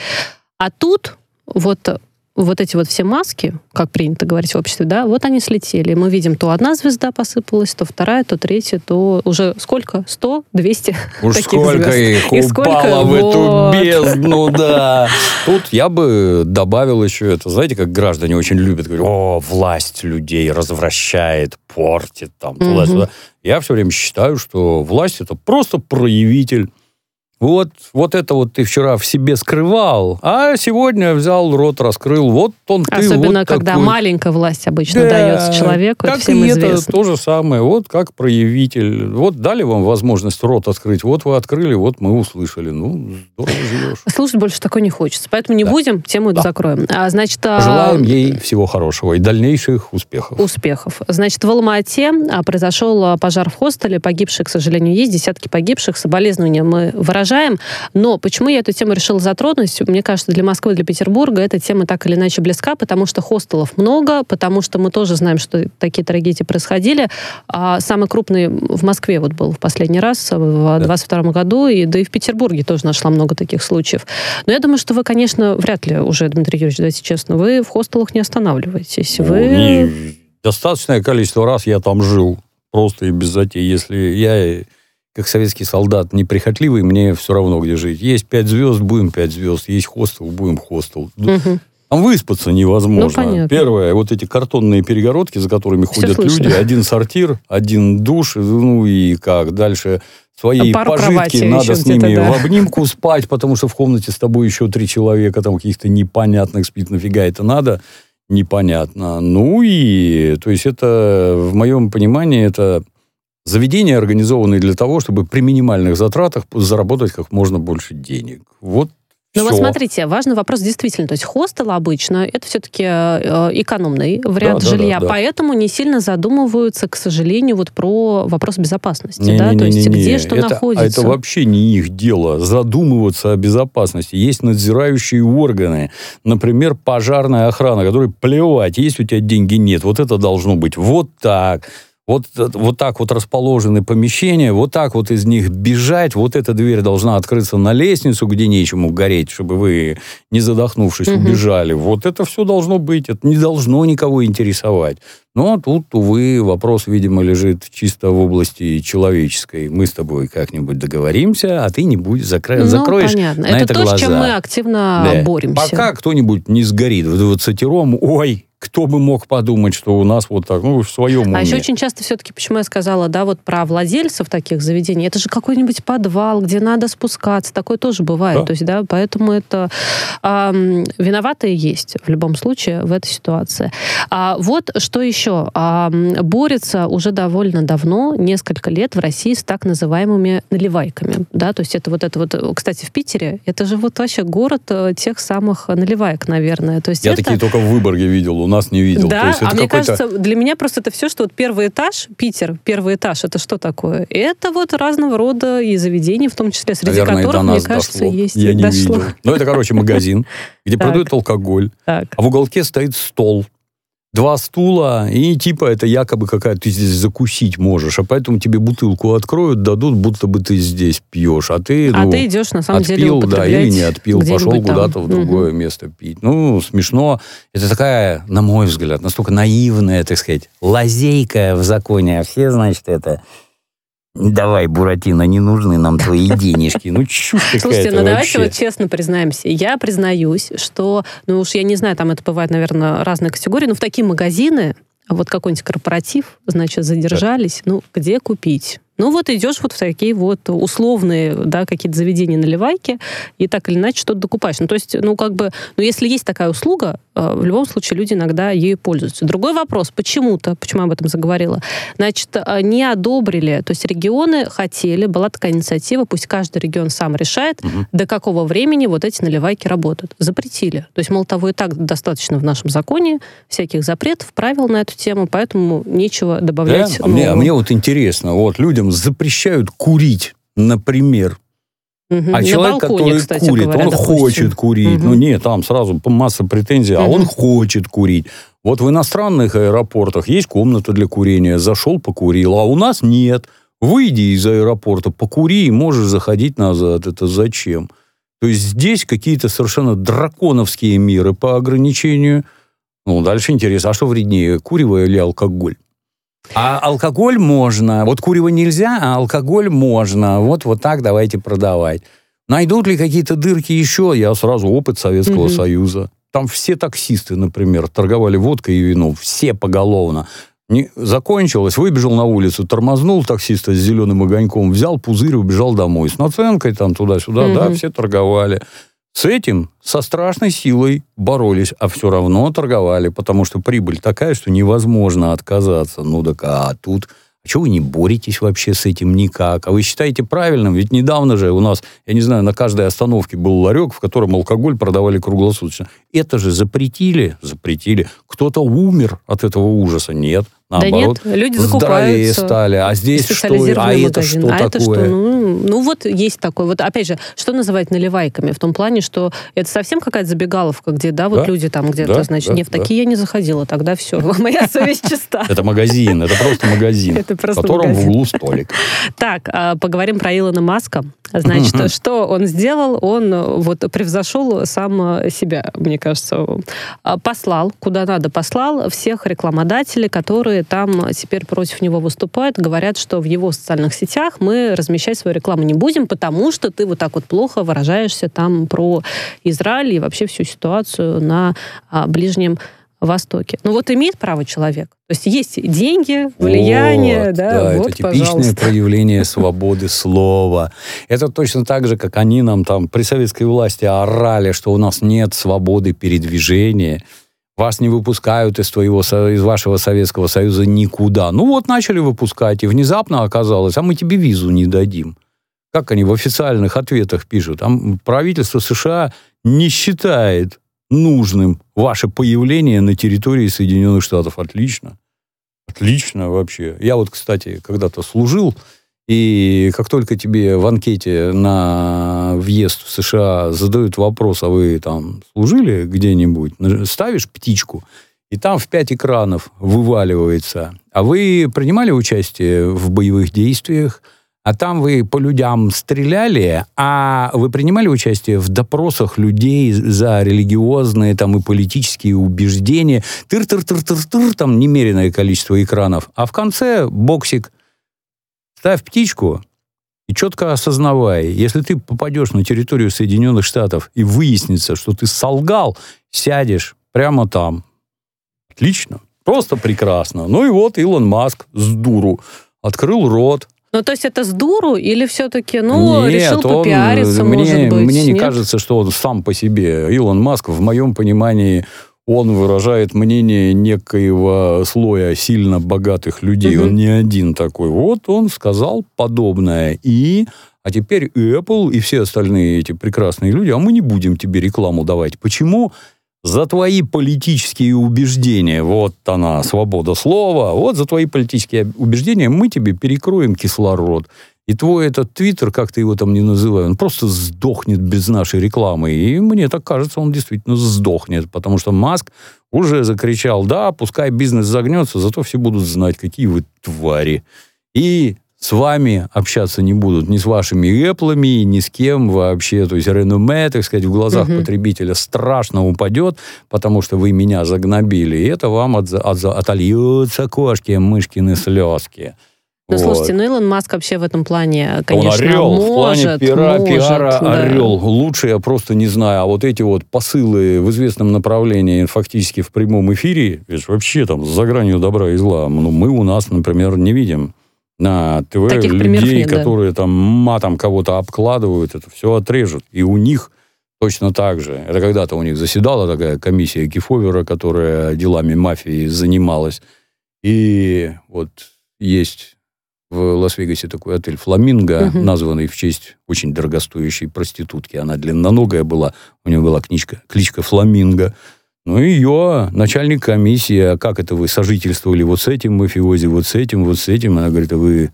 А тут вот вот эти вот все маски, как принято говорить в обществе, да, вот они слетели. Мы видим, то одна звезда посыпалась, то вторая, то третья, то уже сколько? Сто, двести Уж сколько звезд. их И упало в эту бездну, да. Тут я бы добавил еще это. Знаете, как граждане очень любят говорить, о, власть людей развращает, портит, там, туда-сюда. Я все время считаю, что власть это просто проявитель вот, вот это вот ты вчера в себе скрывал, а сегодня взял рот, раскрыл. Вот он ты. Особенно, вот когда такой. маленькая власть обычно да, дается человеку, это всем и известно. это то же самое. Вот как проявитель. Вот дали вам возможность рот открыть, вот вы открыли, вот мы услышали. Ну, здорово живешь. Слушать больше такой не хочется. Поэтому не да. будем, тему да. закроем. А, значит, а, Желаем ей всего хорошего и дальнейших успехов. Успехов. Значит, в Алма-Ате а, произошел пожар в хостеле. Погибших, к сожалению, есть. Десятки погибших. Соболезнования мы выражаем продолжаем. Но почему я эту тему решила затронуть? Мне кажется, для Москвы, для Петербурга эта тема так или иначе близка, потому что хостелов много, потому что мы тоже знаем, что такие трагедии происходили. А самый крупный в Москве вот был в последний раз, в 22 году, и да и в Петербурге тоже нашла много таких случаев. Но я думаю, что вы, конечно, вряд ли уже, Дмитрий Юрьевич, давайте честно, вы в хостелах не останавливаетесь. Вы... Не, достаточное количество раз я там жил, просто и без затей. Если я как советский солдат, неприхотливый, мне все равно, где жить. Есть пять звезд, будем пять звезд. Есть хостел, будем хостел. Угу. Там выспаться невозможно. Ну, Первое, вот эти картонные перегородки, за которыми Все ходят слышно. люди. Один сортир, один душ, ну и как дальше свои Пару пожитки, надо с ними да. в обнимку спать, потому что в комнате с тобой еще три человека, там каких-то непонятных спит, нафига это надо, непонятно. Ну и, то есть это, в моем понимании, это Заведения организованы для того, чтобы при минимальных затратах заработать как можно больше денег. Вот ну вот смотрите, важный вопрос действительно. То есть хостел обычно это все-таки э, экономный вариант да, жилья, да, да, поэтому не сильно задумываются, к сожалению, вот про вопрос безопасности. Не, да? не, не, То есть не, не, где что это, находится. А это вообще не их дело задумываться о безопасности. Есть надзирающие органы, например, пожарная охрана, которой плевать, есть у тебя деньги, нет. Вот это должно быть вот так вот, вот так вот расположены помещения, вот так вот из них бежать, вот эта дверь должна открыться на лестницу, где нечему гореть, чтобы вы, не задохнувшись, угу. убежали. Вот это все должно быть, это не должно никого интересовать. Но тут, увы, вопрос, видимо, лежит чисто в области человеческой. Мы с тобой как-нибудь договоримся, а ты не будешь закро... ну, закроешь понятно. на это, это то, глаза. с чем мы активно да. боремся. Пока кто-нибудь не сгорит в двадцатером, ой, кто бы мог подумать, что у нас вот так, ну, в своем уме. А еще очень часто все-таки, почему я сказала, да, вот про владельцев таких заведений, это же какой-нибудь подвал, где надо спускаться, такое тоже бывает, да. то есть, да, поэтому это э, виноватые есть в любом случае в этой ситуации. А вот что еще, э, борется уже довольно давно, несколько лет в России с так называемыми наливайками, да, то есть это вот это вот, кстати, в Питере, это же вот вообще город э, тех самых наливаек, наверное, то есть я это... такие только в Выборге видел, у нас не видел. Да, есть, а мне кажется, для меня просто это все, что вот первый этаж, Питер, первый этаж, это что такое? Это вот разного рода и заведения, в том числе, среди Наверное, которых, мне кажется, дошло. есть. Я не дошло. видел. Ну, это, короче, магазин, где продают алкоголь, а в уголке стоит стол два стула, и типа это якобы какая-то ты здесь закусить можешь, а поэтому тебе бутылку откроют, дадут, будто бы ты здесь пьешь, а ты, а ну, ты идешь на самом отпил, деле да, или не отпил, пошел куда-то в другое угу. место пить. Ну, смешно. Это такая, на мой взгляд, настолько наивная, так сказать, лазейка в законе, а все, значит, это Давай, Буратино, не нужны нам твои денежки. Ну, чушь Слушайте, ну давайте вот честно признаемся. Я признаюсь, что, ну уж я не знаю, там это бывает, наверное, разные категории, но в такие магазины, вот какой-нибудь корпоратив, значит, задержались, ну, где купить? Ну вот идешь вот в такие вот условные, да, какие-то заведения наливайки, и так или иначе что-то докупаешь. Ну то есть, ну как бы, ну если есть такая услуга, э, в любом случае люди иногда ею пользуются. Другой вопрос, почему-то, почему я об этом заговорила, значит, э, не одобрили, то есть регионы хотели, была такая инициатива, пусть каждый регион сам решает, угу. до какого времени вот эти наливайки работают. Запретили. То есть, мол, того и так достаточно в нашем законе всяких запретов, правил на эту тему, поэтому нечего добавлять да? а, мне, а мне вот интересно, вот людям запрещают курить, например, Угу. А На человек, балконе, который кстати курит, говоря, он допустим. хочет курить. Мгм. Ну нет, там сразу масса претензий, а Мгм. он хочет курить. Вот в иностранных аэропортах есть комната для курения, зашел, покурил, а у нас нет. Выйди из аэропорта, покури, и можешь заходить назад. Это зачем? То есть здесь какие-то совершенно драконовские меры по ограничению. Ну, дальше интересно, а что вреднее, курево или алкоголь? А алкоголь можно. Вот курево нельзя, а алкоголь можно. Вот, вот так давайте продавать. Найдут ли какие-то дырки еще? Я сразу опыт Советского Мгм. Союза. Там все таксисты, например, торговали водкой и вином. Все поголовно. Не, закончилось, выбежал на улицу, тормознул таксиста с зеленым огоньком, взял пузырь убежал домой. С наценкой там туда-сюда, да, Мгм. все торговали. С этим со страшной силой боролись, а все равно торговали, потому что прибыль такая, что невозможно отказаться. Ну так а тут... А чего вы не боретесь вообще с этим никак? А вы считаете правильным? Ведь недавно же у нас, я не знаю, на каждой остановке был ларек, в котором алкоголь продавали круглосуточно. Это же запретили? Запретили. Кто-то умер от этого ужаса? Нет. Да Наоборот, нет, люди закупаются. стали. А здесь что? А это магазин. что а это такое? что? Ну, ну, вот есть такое. Вот опять же, что называть наливайками? В том плане, что это совсем какая-то забегаловка, где, да, вот Да. люди там где-то, Да, значит, да, не в да. такие я не заходила, тогда все, моя совесть чиста. Это магазин, это просто магазин, Это в котором в углу столик. Так, а, поговорим про Илона Маска. Значит, что он сделал? Он э, вот превзошел сам э, себя, мне кажется. А, Послал, куда надо, послал всех рекламодателей, которые там теперь против него выступают, говорят, что в его социальных сетях мы размещать свою рекламу не будем, потому что ты вот так вот плохо выражаешься там про Израиль и вообще всю ситуацию на а, Ближнем Востоке. Ну вот имеет право человек. То есть есть деньги, влияние, Вот, да, вот, это типичное пожалуйста. проявление свободы слова. Это точно так же, как они нам там при советской власти орали, что у нас нет свободы передвижения, вас не выпускают из твоего, из вашего Советского Союза никуда. Ну вот начали выпускать, и внезапно оказалось, а мы тебе визу не дадим. Как они в официальных ответах пишут? Там правительство США не считает нужным ваше появление на территории Соединенных Штатов. Отлично. Отлично вообще. Я вот, кстати, когда-то служил, и как только тебе в анкете на въезд в США задают вопрос, а вы там служили где-нибудь, ставишь птичку, и там в пять экранов вываливается. А вы принимали участие в боевых действиях? А там вы по людям стреляли, а вы принимали участие в допросах людей за религиозные там и политические убеждения. Тыр-тыр-тыр-тыр-тыр, там немереное количество экранов. А в конце боксик. Ставь птичку и четко осознавай, если ты попадешь на территорию Соединенных Штатов и выяснится, что ты солгал, сядешь прямо там. Отлично. Просто прекрасно. Ну и вот Илон Маск с дуру открыл рот, Ну, то есть это с дуру или все-таки, ну, Нет, решил он, попиариться, мне, может быть? Мне не нет? кажется, что он сам по себе. Илон Маск, в моем понимании, он выражает мнение некоего слоя сильно богатых людей. Мгм. Он не один такой. Вот он сказал подобное. И... А теперь Apple и все остальные эти прекрасные люди, а мы не будем тебе рекламу давать. Почему? За твои политические убеждения, вот она, свобода слова, вот за твои политические убеждения мы тебе перекроем кислород. И твой этот твиттер, как ты его там не называй, он просто сдохнет без нашей рекламы. И мне так кажется, он действительно сдохнет, потому что Маск уже закричал, да, пускай бизнес загнется, зато все будут знать, какие вы твари. И с вами общаться не будут, ни с вашими эплами, ни с кем вообще. То есть реноме, так сказать, в глазах Мгм. потребителя страшно упадет, потому что вы меня загнобили. И это вам от, от, отольются кошки, мышкины слезки. Ну, Вот. слушайте, ну, Илон Маск вообще в этом плане, Он конечно, орел, в плане может, пиара, может, пиара да. орел. Лучше я просто не знаю. А вот эти вот посылы в известном направлении фактически в прямом эфире, это вообще там за гранью добра и зла. Ну, мы у нас, например, не видим на ТВ Таких людей, нет, да. которые там матом кого-то обкладывают, это все отрежут. И у них точно так же. Это когда-то у них заседала такая комиссия Кифовера, которая делами мафии занималась. И вот есть в Лас-Вегасе такой отель «Фламинго», Мгм. названный в честь очень дорогостоящей проститутки. Она длинноногая была, у нее была книжка, кличка «Фламинго». Ну, и ее начальник комиссии, а как это вы сожительствовали вот с этим мафиози, вот с этим, вот с этим? Она говорит, а вы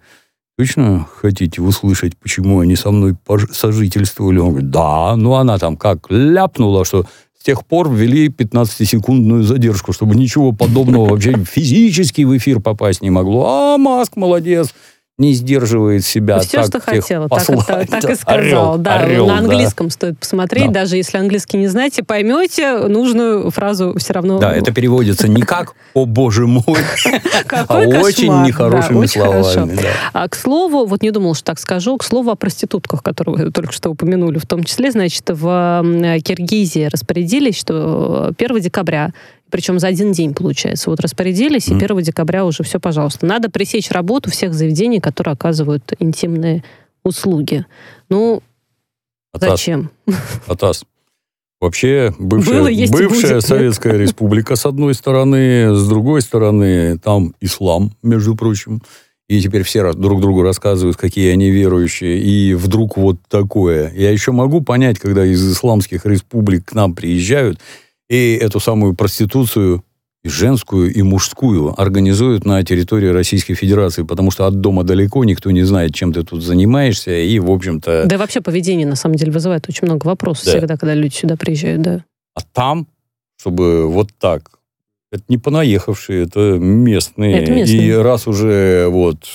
точно хотите услышать, почему они со мной сожительствовали? Он говорит, да. Ну, она там как ляпнула, что с тех пор ввели 15-секундную задержку, чтобы ничего подобного вообще физически в эфир попасть не могло. А Маск молодец не сдерживает себя. Все, так, что хотела, так, это, так и сказал. Орел, да, орел, на английском да. стоит посмотреть, да. даже если английский не знаете, поймете нужную фразу все равно. Да, это переводится не как «О, боже мой», а очень нехорошими словами. А к слову, вот не думал, что так скажу, к слову о проститутках, которые вы только что упомянули, в том числе, значит, в Киргизии распорядились, что 1 декабря причем за один день, получается. Вот распорядились, mm. и 1 декабря уже все, пожалуйста. Надо пресечь работу всех заведений, которые оказывают интимные услуги. Ну, Атас. зачем? Атас. Вообще, бывшая, Было, бывшая будет, Советская нет? Республика, с одной стороны, с другой стороны, там ислам, между прочим. И теперь все друг другу рассказывают, какие они верующие, и вдруг вот такое. Я еще могу понять, когда из исламских республик к нам приезжают, и эту самую проституцию и женскую, и мужскую организуют на территории Российской Федерации, потому что от дома далеко, никто не знает, чем ты тут занимаешься, и, в общем-то... Да и вообще поведение, на самом деле, вызывает очень много вопросов да. всегда, когда люди сюда приезжают, да. А там, чтобы вот так, это не понаехавшие, это местные. Это местные. И раз уже вот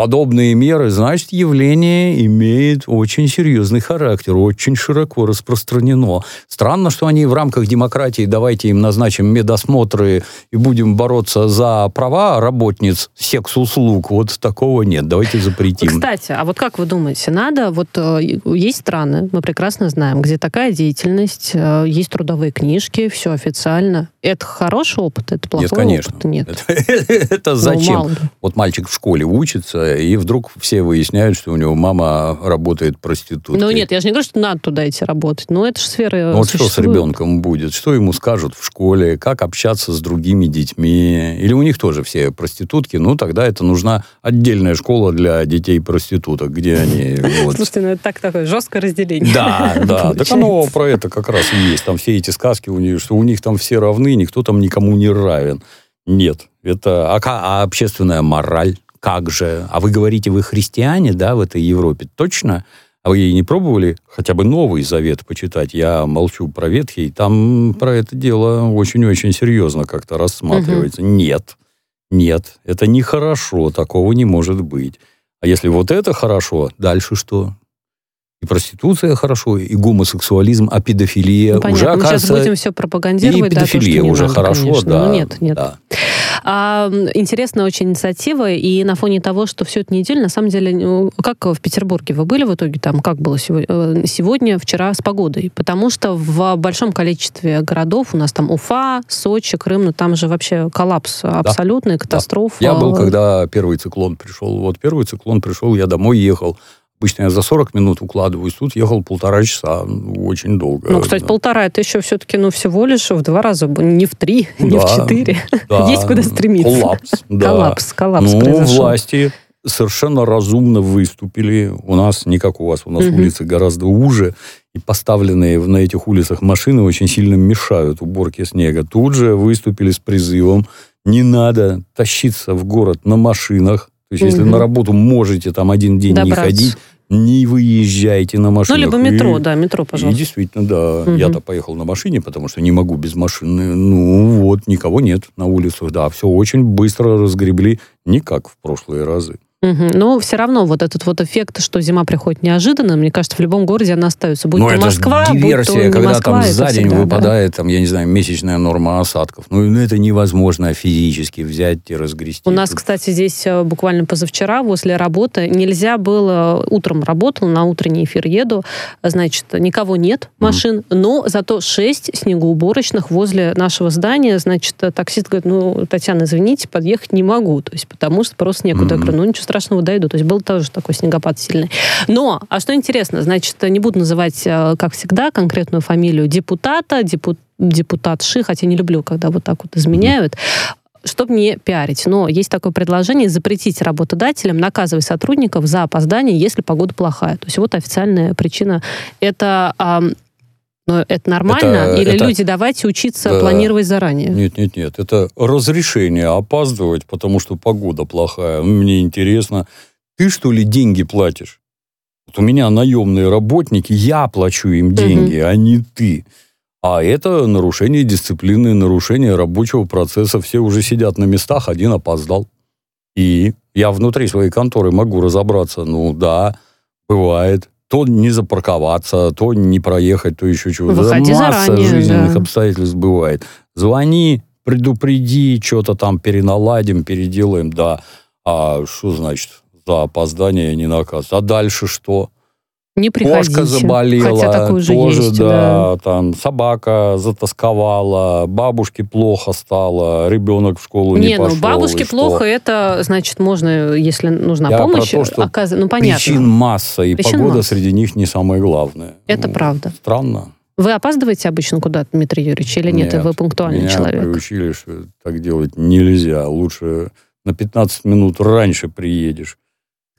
подобные меры, значит, явление имеет очень серьезный характер, очень широко распространено. Странно, что они в рамках демократии, давайте им назначим медосмотры и будем бороться за права работниц секс-услуг. Вот такого нет. Давайте запретим. Кстати, а вот как вы думаете, надо, вот э, есть страны, мы прекрасно знаем, где такая деятельность, э, есть трудовые книжки, все официально. Это хороший опыт, это плохой нет, конечно. опыт? Нет, Это ну, зачем? Вот мальчик в школе учится, и вдруг все выясняют, что у него мама работает проституткой. Ну нет, я же не говорю, что надо туда идти работать, но это же сфера ну, Вот что с ребенком будет? Что ему скажут в школе? Как общаться с другими детьми? Или у них тоже все проститутки? Ну, тогда это нужна отдельная школа для детей-проституток, где они... Вот... Слушайте, ну это так такое жесткое разделение. Да, да. Так оно про это как раз и есть. Там все эти сказки у них, что у них там все равны, никто там никому не равен. Нет. Это а, а общественная мораль как же? А вы говорите, вы христиане, да, в этой Европе? Точно? А вы не пробовали хотя бы Новый Завет почитать? Я молчу про Ветхий. Там про это дело очень-очень серьезно как-то рассматривается. Угу. Нет, нет, это нехорошо, такого не может быть. А если вот это хорошо, дальше что? И проституция хорошо, и гомосексуализм, а педофилия ну, уже, оказывается... Мы сейчас будем все пропагандировать. И педофилия да, уже надо, хорошо, конечно. да. Ну, нет, нет. Да. А, интересная очень инициатива, и на фоне того, что всю эту неделю, на самом деле, ну, как в Петербурге вы были в итоге там, как было сегодня, э, сегодня вчера с погодой? Потому что в большом количестве городов, у нас там Уфа, Сочи, Крым, ну там же вообще коллапс абсолютный, да. катастрофа. Я был, когда первый циклон пришел. Вот первый циклон пришел, я домой ехал. Обычно я за 40 минут укладываюсь, тут ехал полтора часа, очень долго. Ну, кстати, да. полтора, это еще все-таки, ну, всего лишь в два раза, не в три, да, не в четыре. Да, Есть куда стремиться. Коллапс, да. Коллапс, коллапс Ну, произошел. власти совершенно разумно выступили. У нас не как у вас, у нас угу. улицы гораздо уже, и поставленные на этих улицах машины очень сильно мешают уборке снега. Тут же выступили с призывом, не надо тащиться в город на машинах, то есть, если угу. на работу можете там один день Добраться. не ходить, не выезжайте на машине. Ну, либо метро, и, да, метро, пожалуйста. И действительно, да. Угу. Я-то поехал на машине, потому что не могу без машины. Ну, вот, никого нет на улицах. Да, все очень быстро разгребли, не как в прошлые разы. Угу. Но все равно вот этот вот эффект, что зима приходит неожиданно, мне кажется, в любом городе она остается. Будь Но то это Москва, диверсия, будь то когда Москва, там за день всегда, выпадает, да. там, я не знаю, месячная норма осадков. Ну, ну, это невозможно физически взять и разгрести. У нас, кстати, здесь э, буквально позавчера после работы нельзя было, утром работал, на утренний эфир еду, значит, никого нет машин, mm. но зато шесть снегоуборочных возле нашего здания, значит, таксист говорит, ну, Татьяна, извините, подъехать не могу, то есть потому что просто некуда. Mm. Я говорю, ну, ничего страшного, дойду. То есть был тоже такой снегопад сильный. Но, а что интересно, значит, не буду называть, э, как всегда, конкретную фамилию депутата, депут, депутатши, хотя не люблю, когда вот так вот изменяют, чтобы не пиарить. Но есть такое предложение запретить работодателям наказывать сотрудников за опоздание, если погода плохая. То есть вот официальная причина. Это но это нормально? Это, Или это, люди, давайте учиться да, планировать заранее? Нет, нет, нет. Это разрешение опаздывать, потому что погода плохая. Мне интересно, ты что ли деньги платишь? Вот у меня наемные работники, я плачу им деньги, угу. а не ты. А это нарушение дисциплины, нарушение рабочего процесса. Все уже сидят на местах, один опоздал. И я внутри своей конторы могу разобраться. Ну да, бывает. То не запарковаться, то не проехать, то еще чего-то. Выходи Масса заранее, жизненных да. обстоятельств бывает. Звони, предупреди, что-то там переналадим, переделаем, да. А что значит за опоздание не наказ? А дальше что? Не приходите. Кошка заболела, Хотя такое же тоже, есть, да, там собака затасковала, бабушке плохо стало, ребенок в школу не, Не, пошел. ну бабушке плохо, это значит можно, если нужна Я про помощь, то, что оказ- ну понятно. Причин масса, и Причин погода масса. среди них не самое главное. Это Ну, правда. Странно. Вы опаздываете обычно куда-то, Дмитрий Юрьевич, или нет? И вы пунктуальный меня человек? приучили, что так делать нельзя. Лучше на 15 минут раньше приедешь.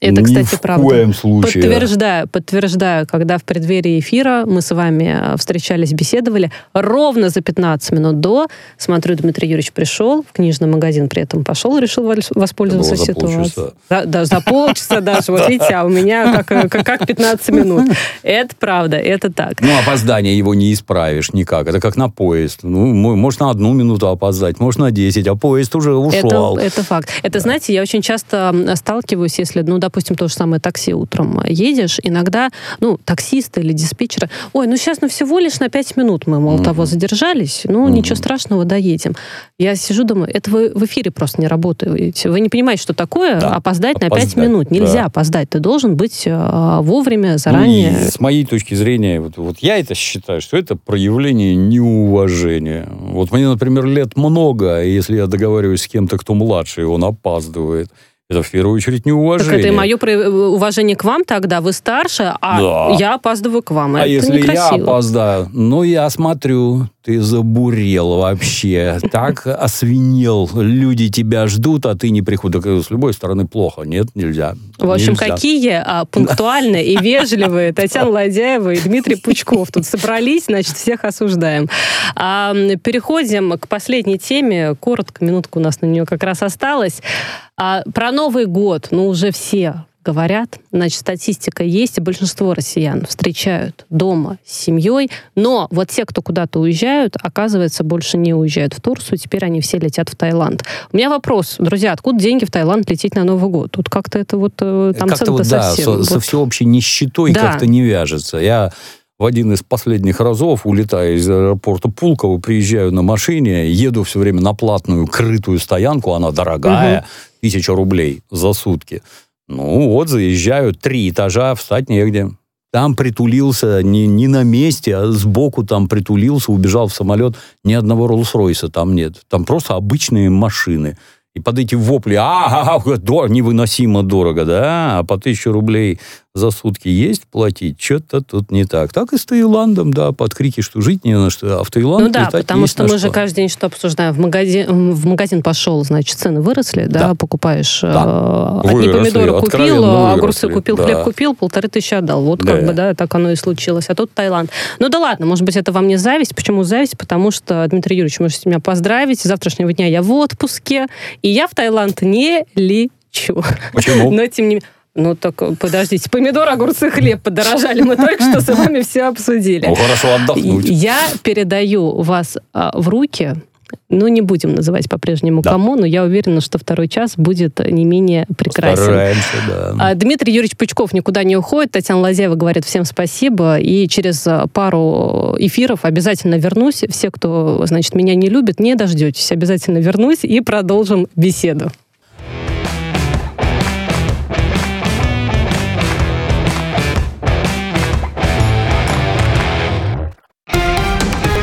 Это, Ни кстати, в правда. коем случае. Подтверждаю, подтверждаю, когда в преддверии эфира мы с вами э, встречались, беседовали, ровно за 15 минут до, смотрю, Дмитрий Юрьевич пришел, в книжный магазин при этом пошел, решил вос- воспользоваться за ситуацией. полчаса. Да, да, за полчаса даже. Вот видите, а у меня как, э, как, как 15 минут. Это правда, это так. Ну, опоздание его не исправишь никак. Это как на поезд. Ну, мо- может, на одну минуту опоздать, может, на 10, а поезд уже ушел. Это, это факт. Это, знаете, я очень часто сталкиваюсь, если, ну, допустим, то же самое такси утром едешь, иногда, ну, таксисты или диспетчеры, ой, ну, сейчас, ну, всего лишь на 5 минут мы, мол, Мгм. того задержались, ну, Мгм. ничего страшного, доедем. Я сижу, думаю, это вы в эфире просто не работаете. Вы не понимаете, что такое Да, опоздать, на 5 опоздать, минут. Нельзя да. опоздать. Ты должен быть э, вовремя, Ну, заранее. и с моей точки зрения, вот, вот я это считаю, что это проявление неуважения. Вот мне, например, лет много, и если я договариваюсь с кем-то, кто младше, и он опаздывает, это в первую очередь Так неуважение. это и мое уважение к вам тогда. Вы старше, а Да. я опаздываю к вам. А это если я некрасиво. опоздаю? Ну, я смотрю, ты забурел вообще. Так освинел. Люди тебя ждут, а ты не приходишь. С любой стороны плохо. Нет, нельзя. В общем, Нельзя. какие а, пунктуальные и вежливые Татьяна Ладяева и Дмитрий Пучков тут собрались, значит, всех осуждаем. А, переходим к последней теме. Коротко, минутка у нас на нее как раз осталась. А, про Новый год, ну, уже все говорят, значит, статистика есть, и большинство россиян встречают дома с семьей, но вот те, кто куда-то уезжают, оказывается, больше не уезжают в Турцию, теперь они все летят в Таиланд. У меня вопрос, друзья, откуда деньги в Таиланд лететь на Новый год? Тут как-то это вот э, там как-то вот, да, совсем. со, со вот. всеобщей нищетой Да. как-то не вяжется. Я в один из последних разов, улетая из аэропорта Пулково, приезжаю на машине, еду все время на платную крытую стоянку, она дорогая, тысяча рублей за сутки. Ну вот, заезжаю, три этажа, встать негде. Там притулился не, не на месте, а сбоку там притулился, убежал в самолет. Ни одного Роллс-Ройса там нет. Там просто обычные машины. И под эти вопли, а, дор- невыносимо дорого, да, а по тысячу рублей за сутки есть платить, что-то тут не так. Так и с Таиландом, да, под крики, что жить не на что, а в Таиланд Ну да, потому что мы же что. каждый день что обсуждаем. В магазин, в магазин пошел, значит, цены выросли, да, Да. покупаешь Да. э, одни Выросли, помидоры купил, откровенно огурцы выросли, купил, да. хлеб купил, полторы тысячи отдал. Вот как Да. бы, да, так оно и случилось. А тут Таиланд. Ну да ладно, может быть, это вам не зависть. Почему зависть? Потому что, Дмитрий Юрьевич, можете меня поздравить. С завтрашнего дня я в отпуске, и я в Таиланд не лечу. Почему? Но тем не менее... Ну так, подождите, помидоры, огурцы, хлеб подорожали. Мы только что с вами все обсудили. Ну, хорошо отдохнуть. Я передаю вас а, в руки. Ну, не будем называть по-прежнему Да. кому, но я уверена, что второй час будет не менее прекрасен. Стараемся, да. А, Дмитрий Юрьевич Пучков никуда не уходит. Татьяна Лазеева говорит всем спасибо. И через а, пару эфиров обязательно вернусь. Все, кто, значит, меня не любит, не дождетесь. Обязательно вернусь и продолжим беседу.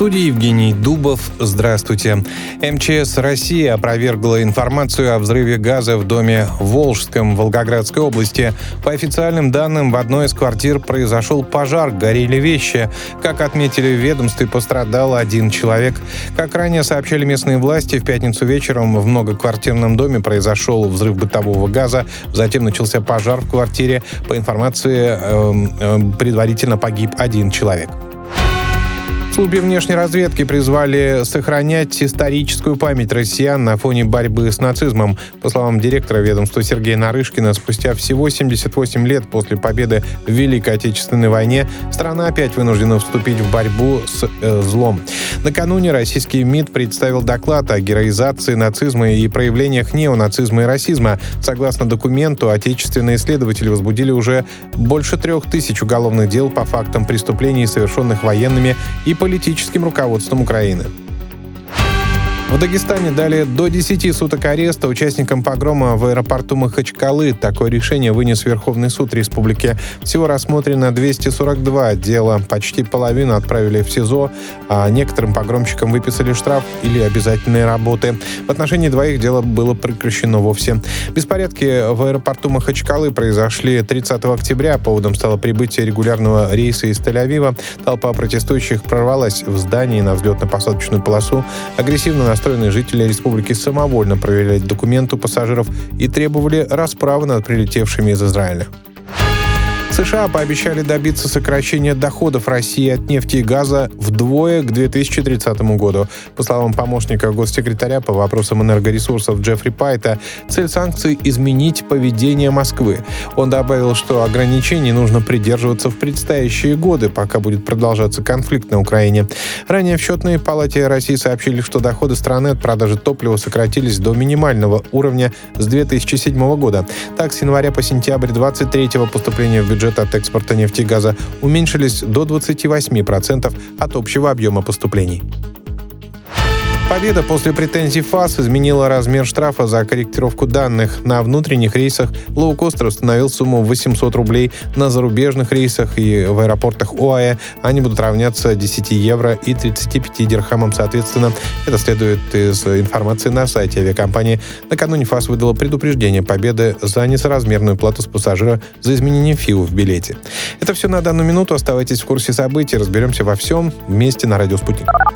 Студии Евгений Дубов. Здравствуйте. МЧС России опровергла информацию о взрыве газа в доме в Волжском Волгоградской области. По официальным данным, в одной из квартир произошел пожар, горели вещи. Как отметили в ведомстве, пострадал один человек. Как ранее сообщали местные власти, в пятницу вечером в многоквартирном доме произошел взрыв бытового газа. Затем начался пожар в квартире. По информации, эм, эм, предварительно погиб один человек. Службе внешней разведки призвали сохранять историческую память россиян на фоне борьбы с нацизмом. По словам директора ведомства Сергея Нарышкина, спустя всего 78 лет после победы в Великой Отечественной войне страна опять вынуждена вступить в борьбу с э, злом. Накануне российский МИД представил доклад о героизации нацизма и проявлениях неонацизма и расизма. Согласно документу, отечественные исследователи возбудили уже больше трех тысяч уголовных дел по фактам преступлений, совершенных военными и политическим руководством Украины. В Дагестане дали до 10 суток ареста участникам погрома в аэропорту Махачкалы. Такое решение вынес Верховный суд республики. Всего рассмотрено 242 дела. Почти половину отправили в СИЗО, а некоторым погромщикам выписали штраф или обязательные работы. В отношении двоих дело было прекращено вовсе. Беспорядки в аэропорту Махачкалы произошли 30 октября. Поводом стало прибытие регулярного рейса из Тель-Авива. Толпа протестующих прорвалась в здании на взлетно-посадочную полосу. Агрессивно настроенные жители республики самовольно проверяли документы пассажиров и требовали расправы над прилетевшими из Израиля. США пообещали добиться сокращения доходов России от нефти и газа вдвое к 2030 году. По словам помощника госсекретаря по вопросам энергоресурсов Джеффри Пайта, цель санкций — изменить поведение Москвы. Он добавил, что ограничений нужно придерживаться в предстоящие годы, пока будет продолжаться конфликт на Украине. Ранее в счетной палате России сообщили, что доходы страны от продажи топлива сократились до минимального уровня с 2007 года. Так, с января по сентябрь 23 поступления в бюджет бюджета от экспорта нефти и газа уменьшились до 28% от общего объема поступлений. Победа после претензий ФАС изменила размер штрафа за корректировку данных. На внутренних рейсах лоукостер установил сумму 800 рублей. На зарубежных рейсах и в аэропортах ОАЭ они будут равняться 10 евро и 35 дирхамам соответственно. Это следует из информации на сайте авиакомпании. Накануне ФАС выдала предупреждение Победы за несоразмерную плату с пассажира за изменение ФИУ в билете. Это все на данную минуту. Оставайтесь в курсе событий. Разберемся во всем вместе на Радио «Спутник».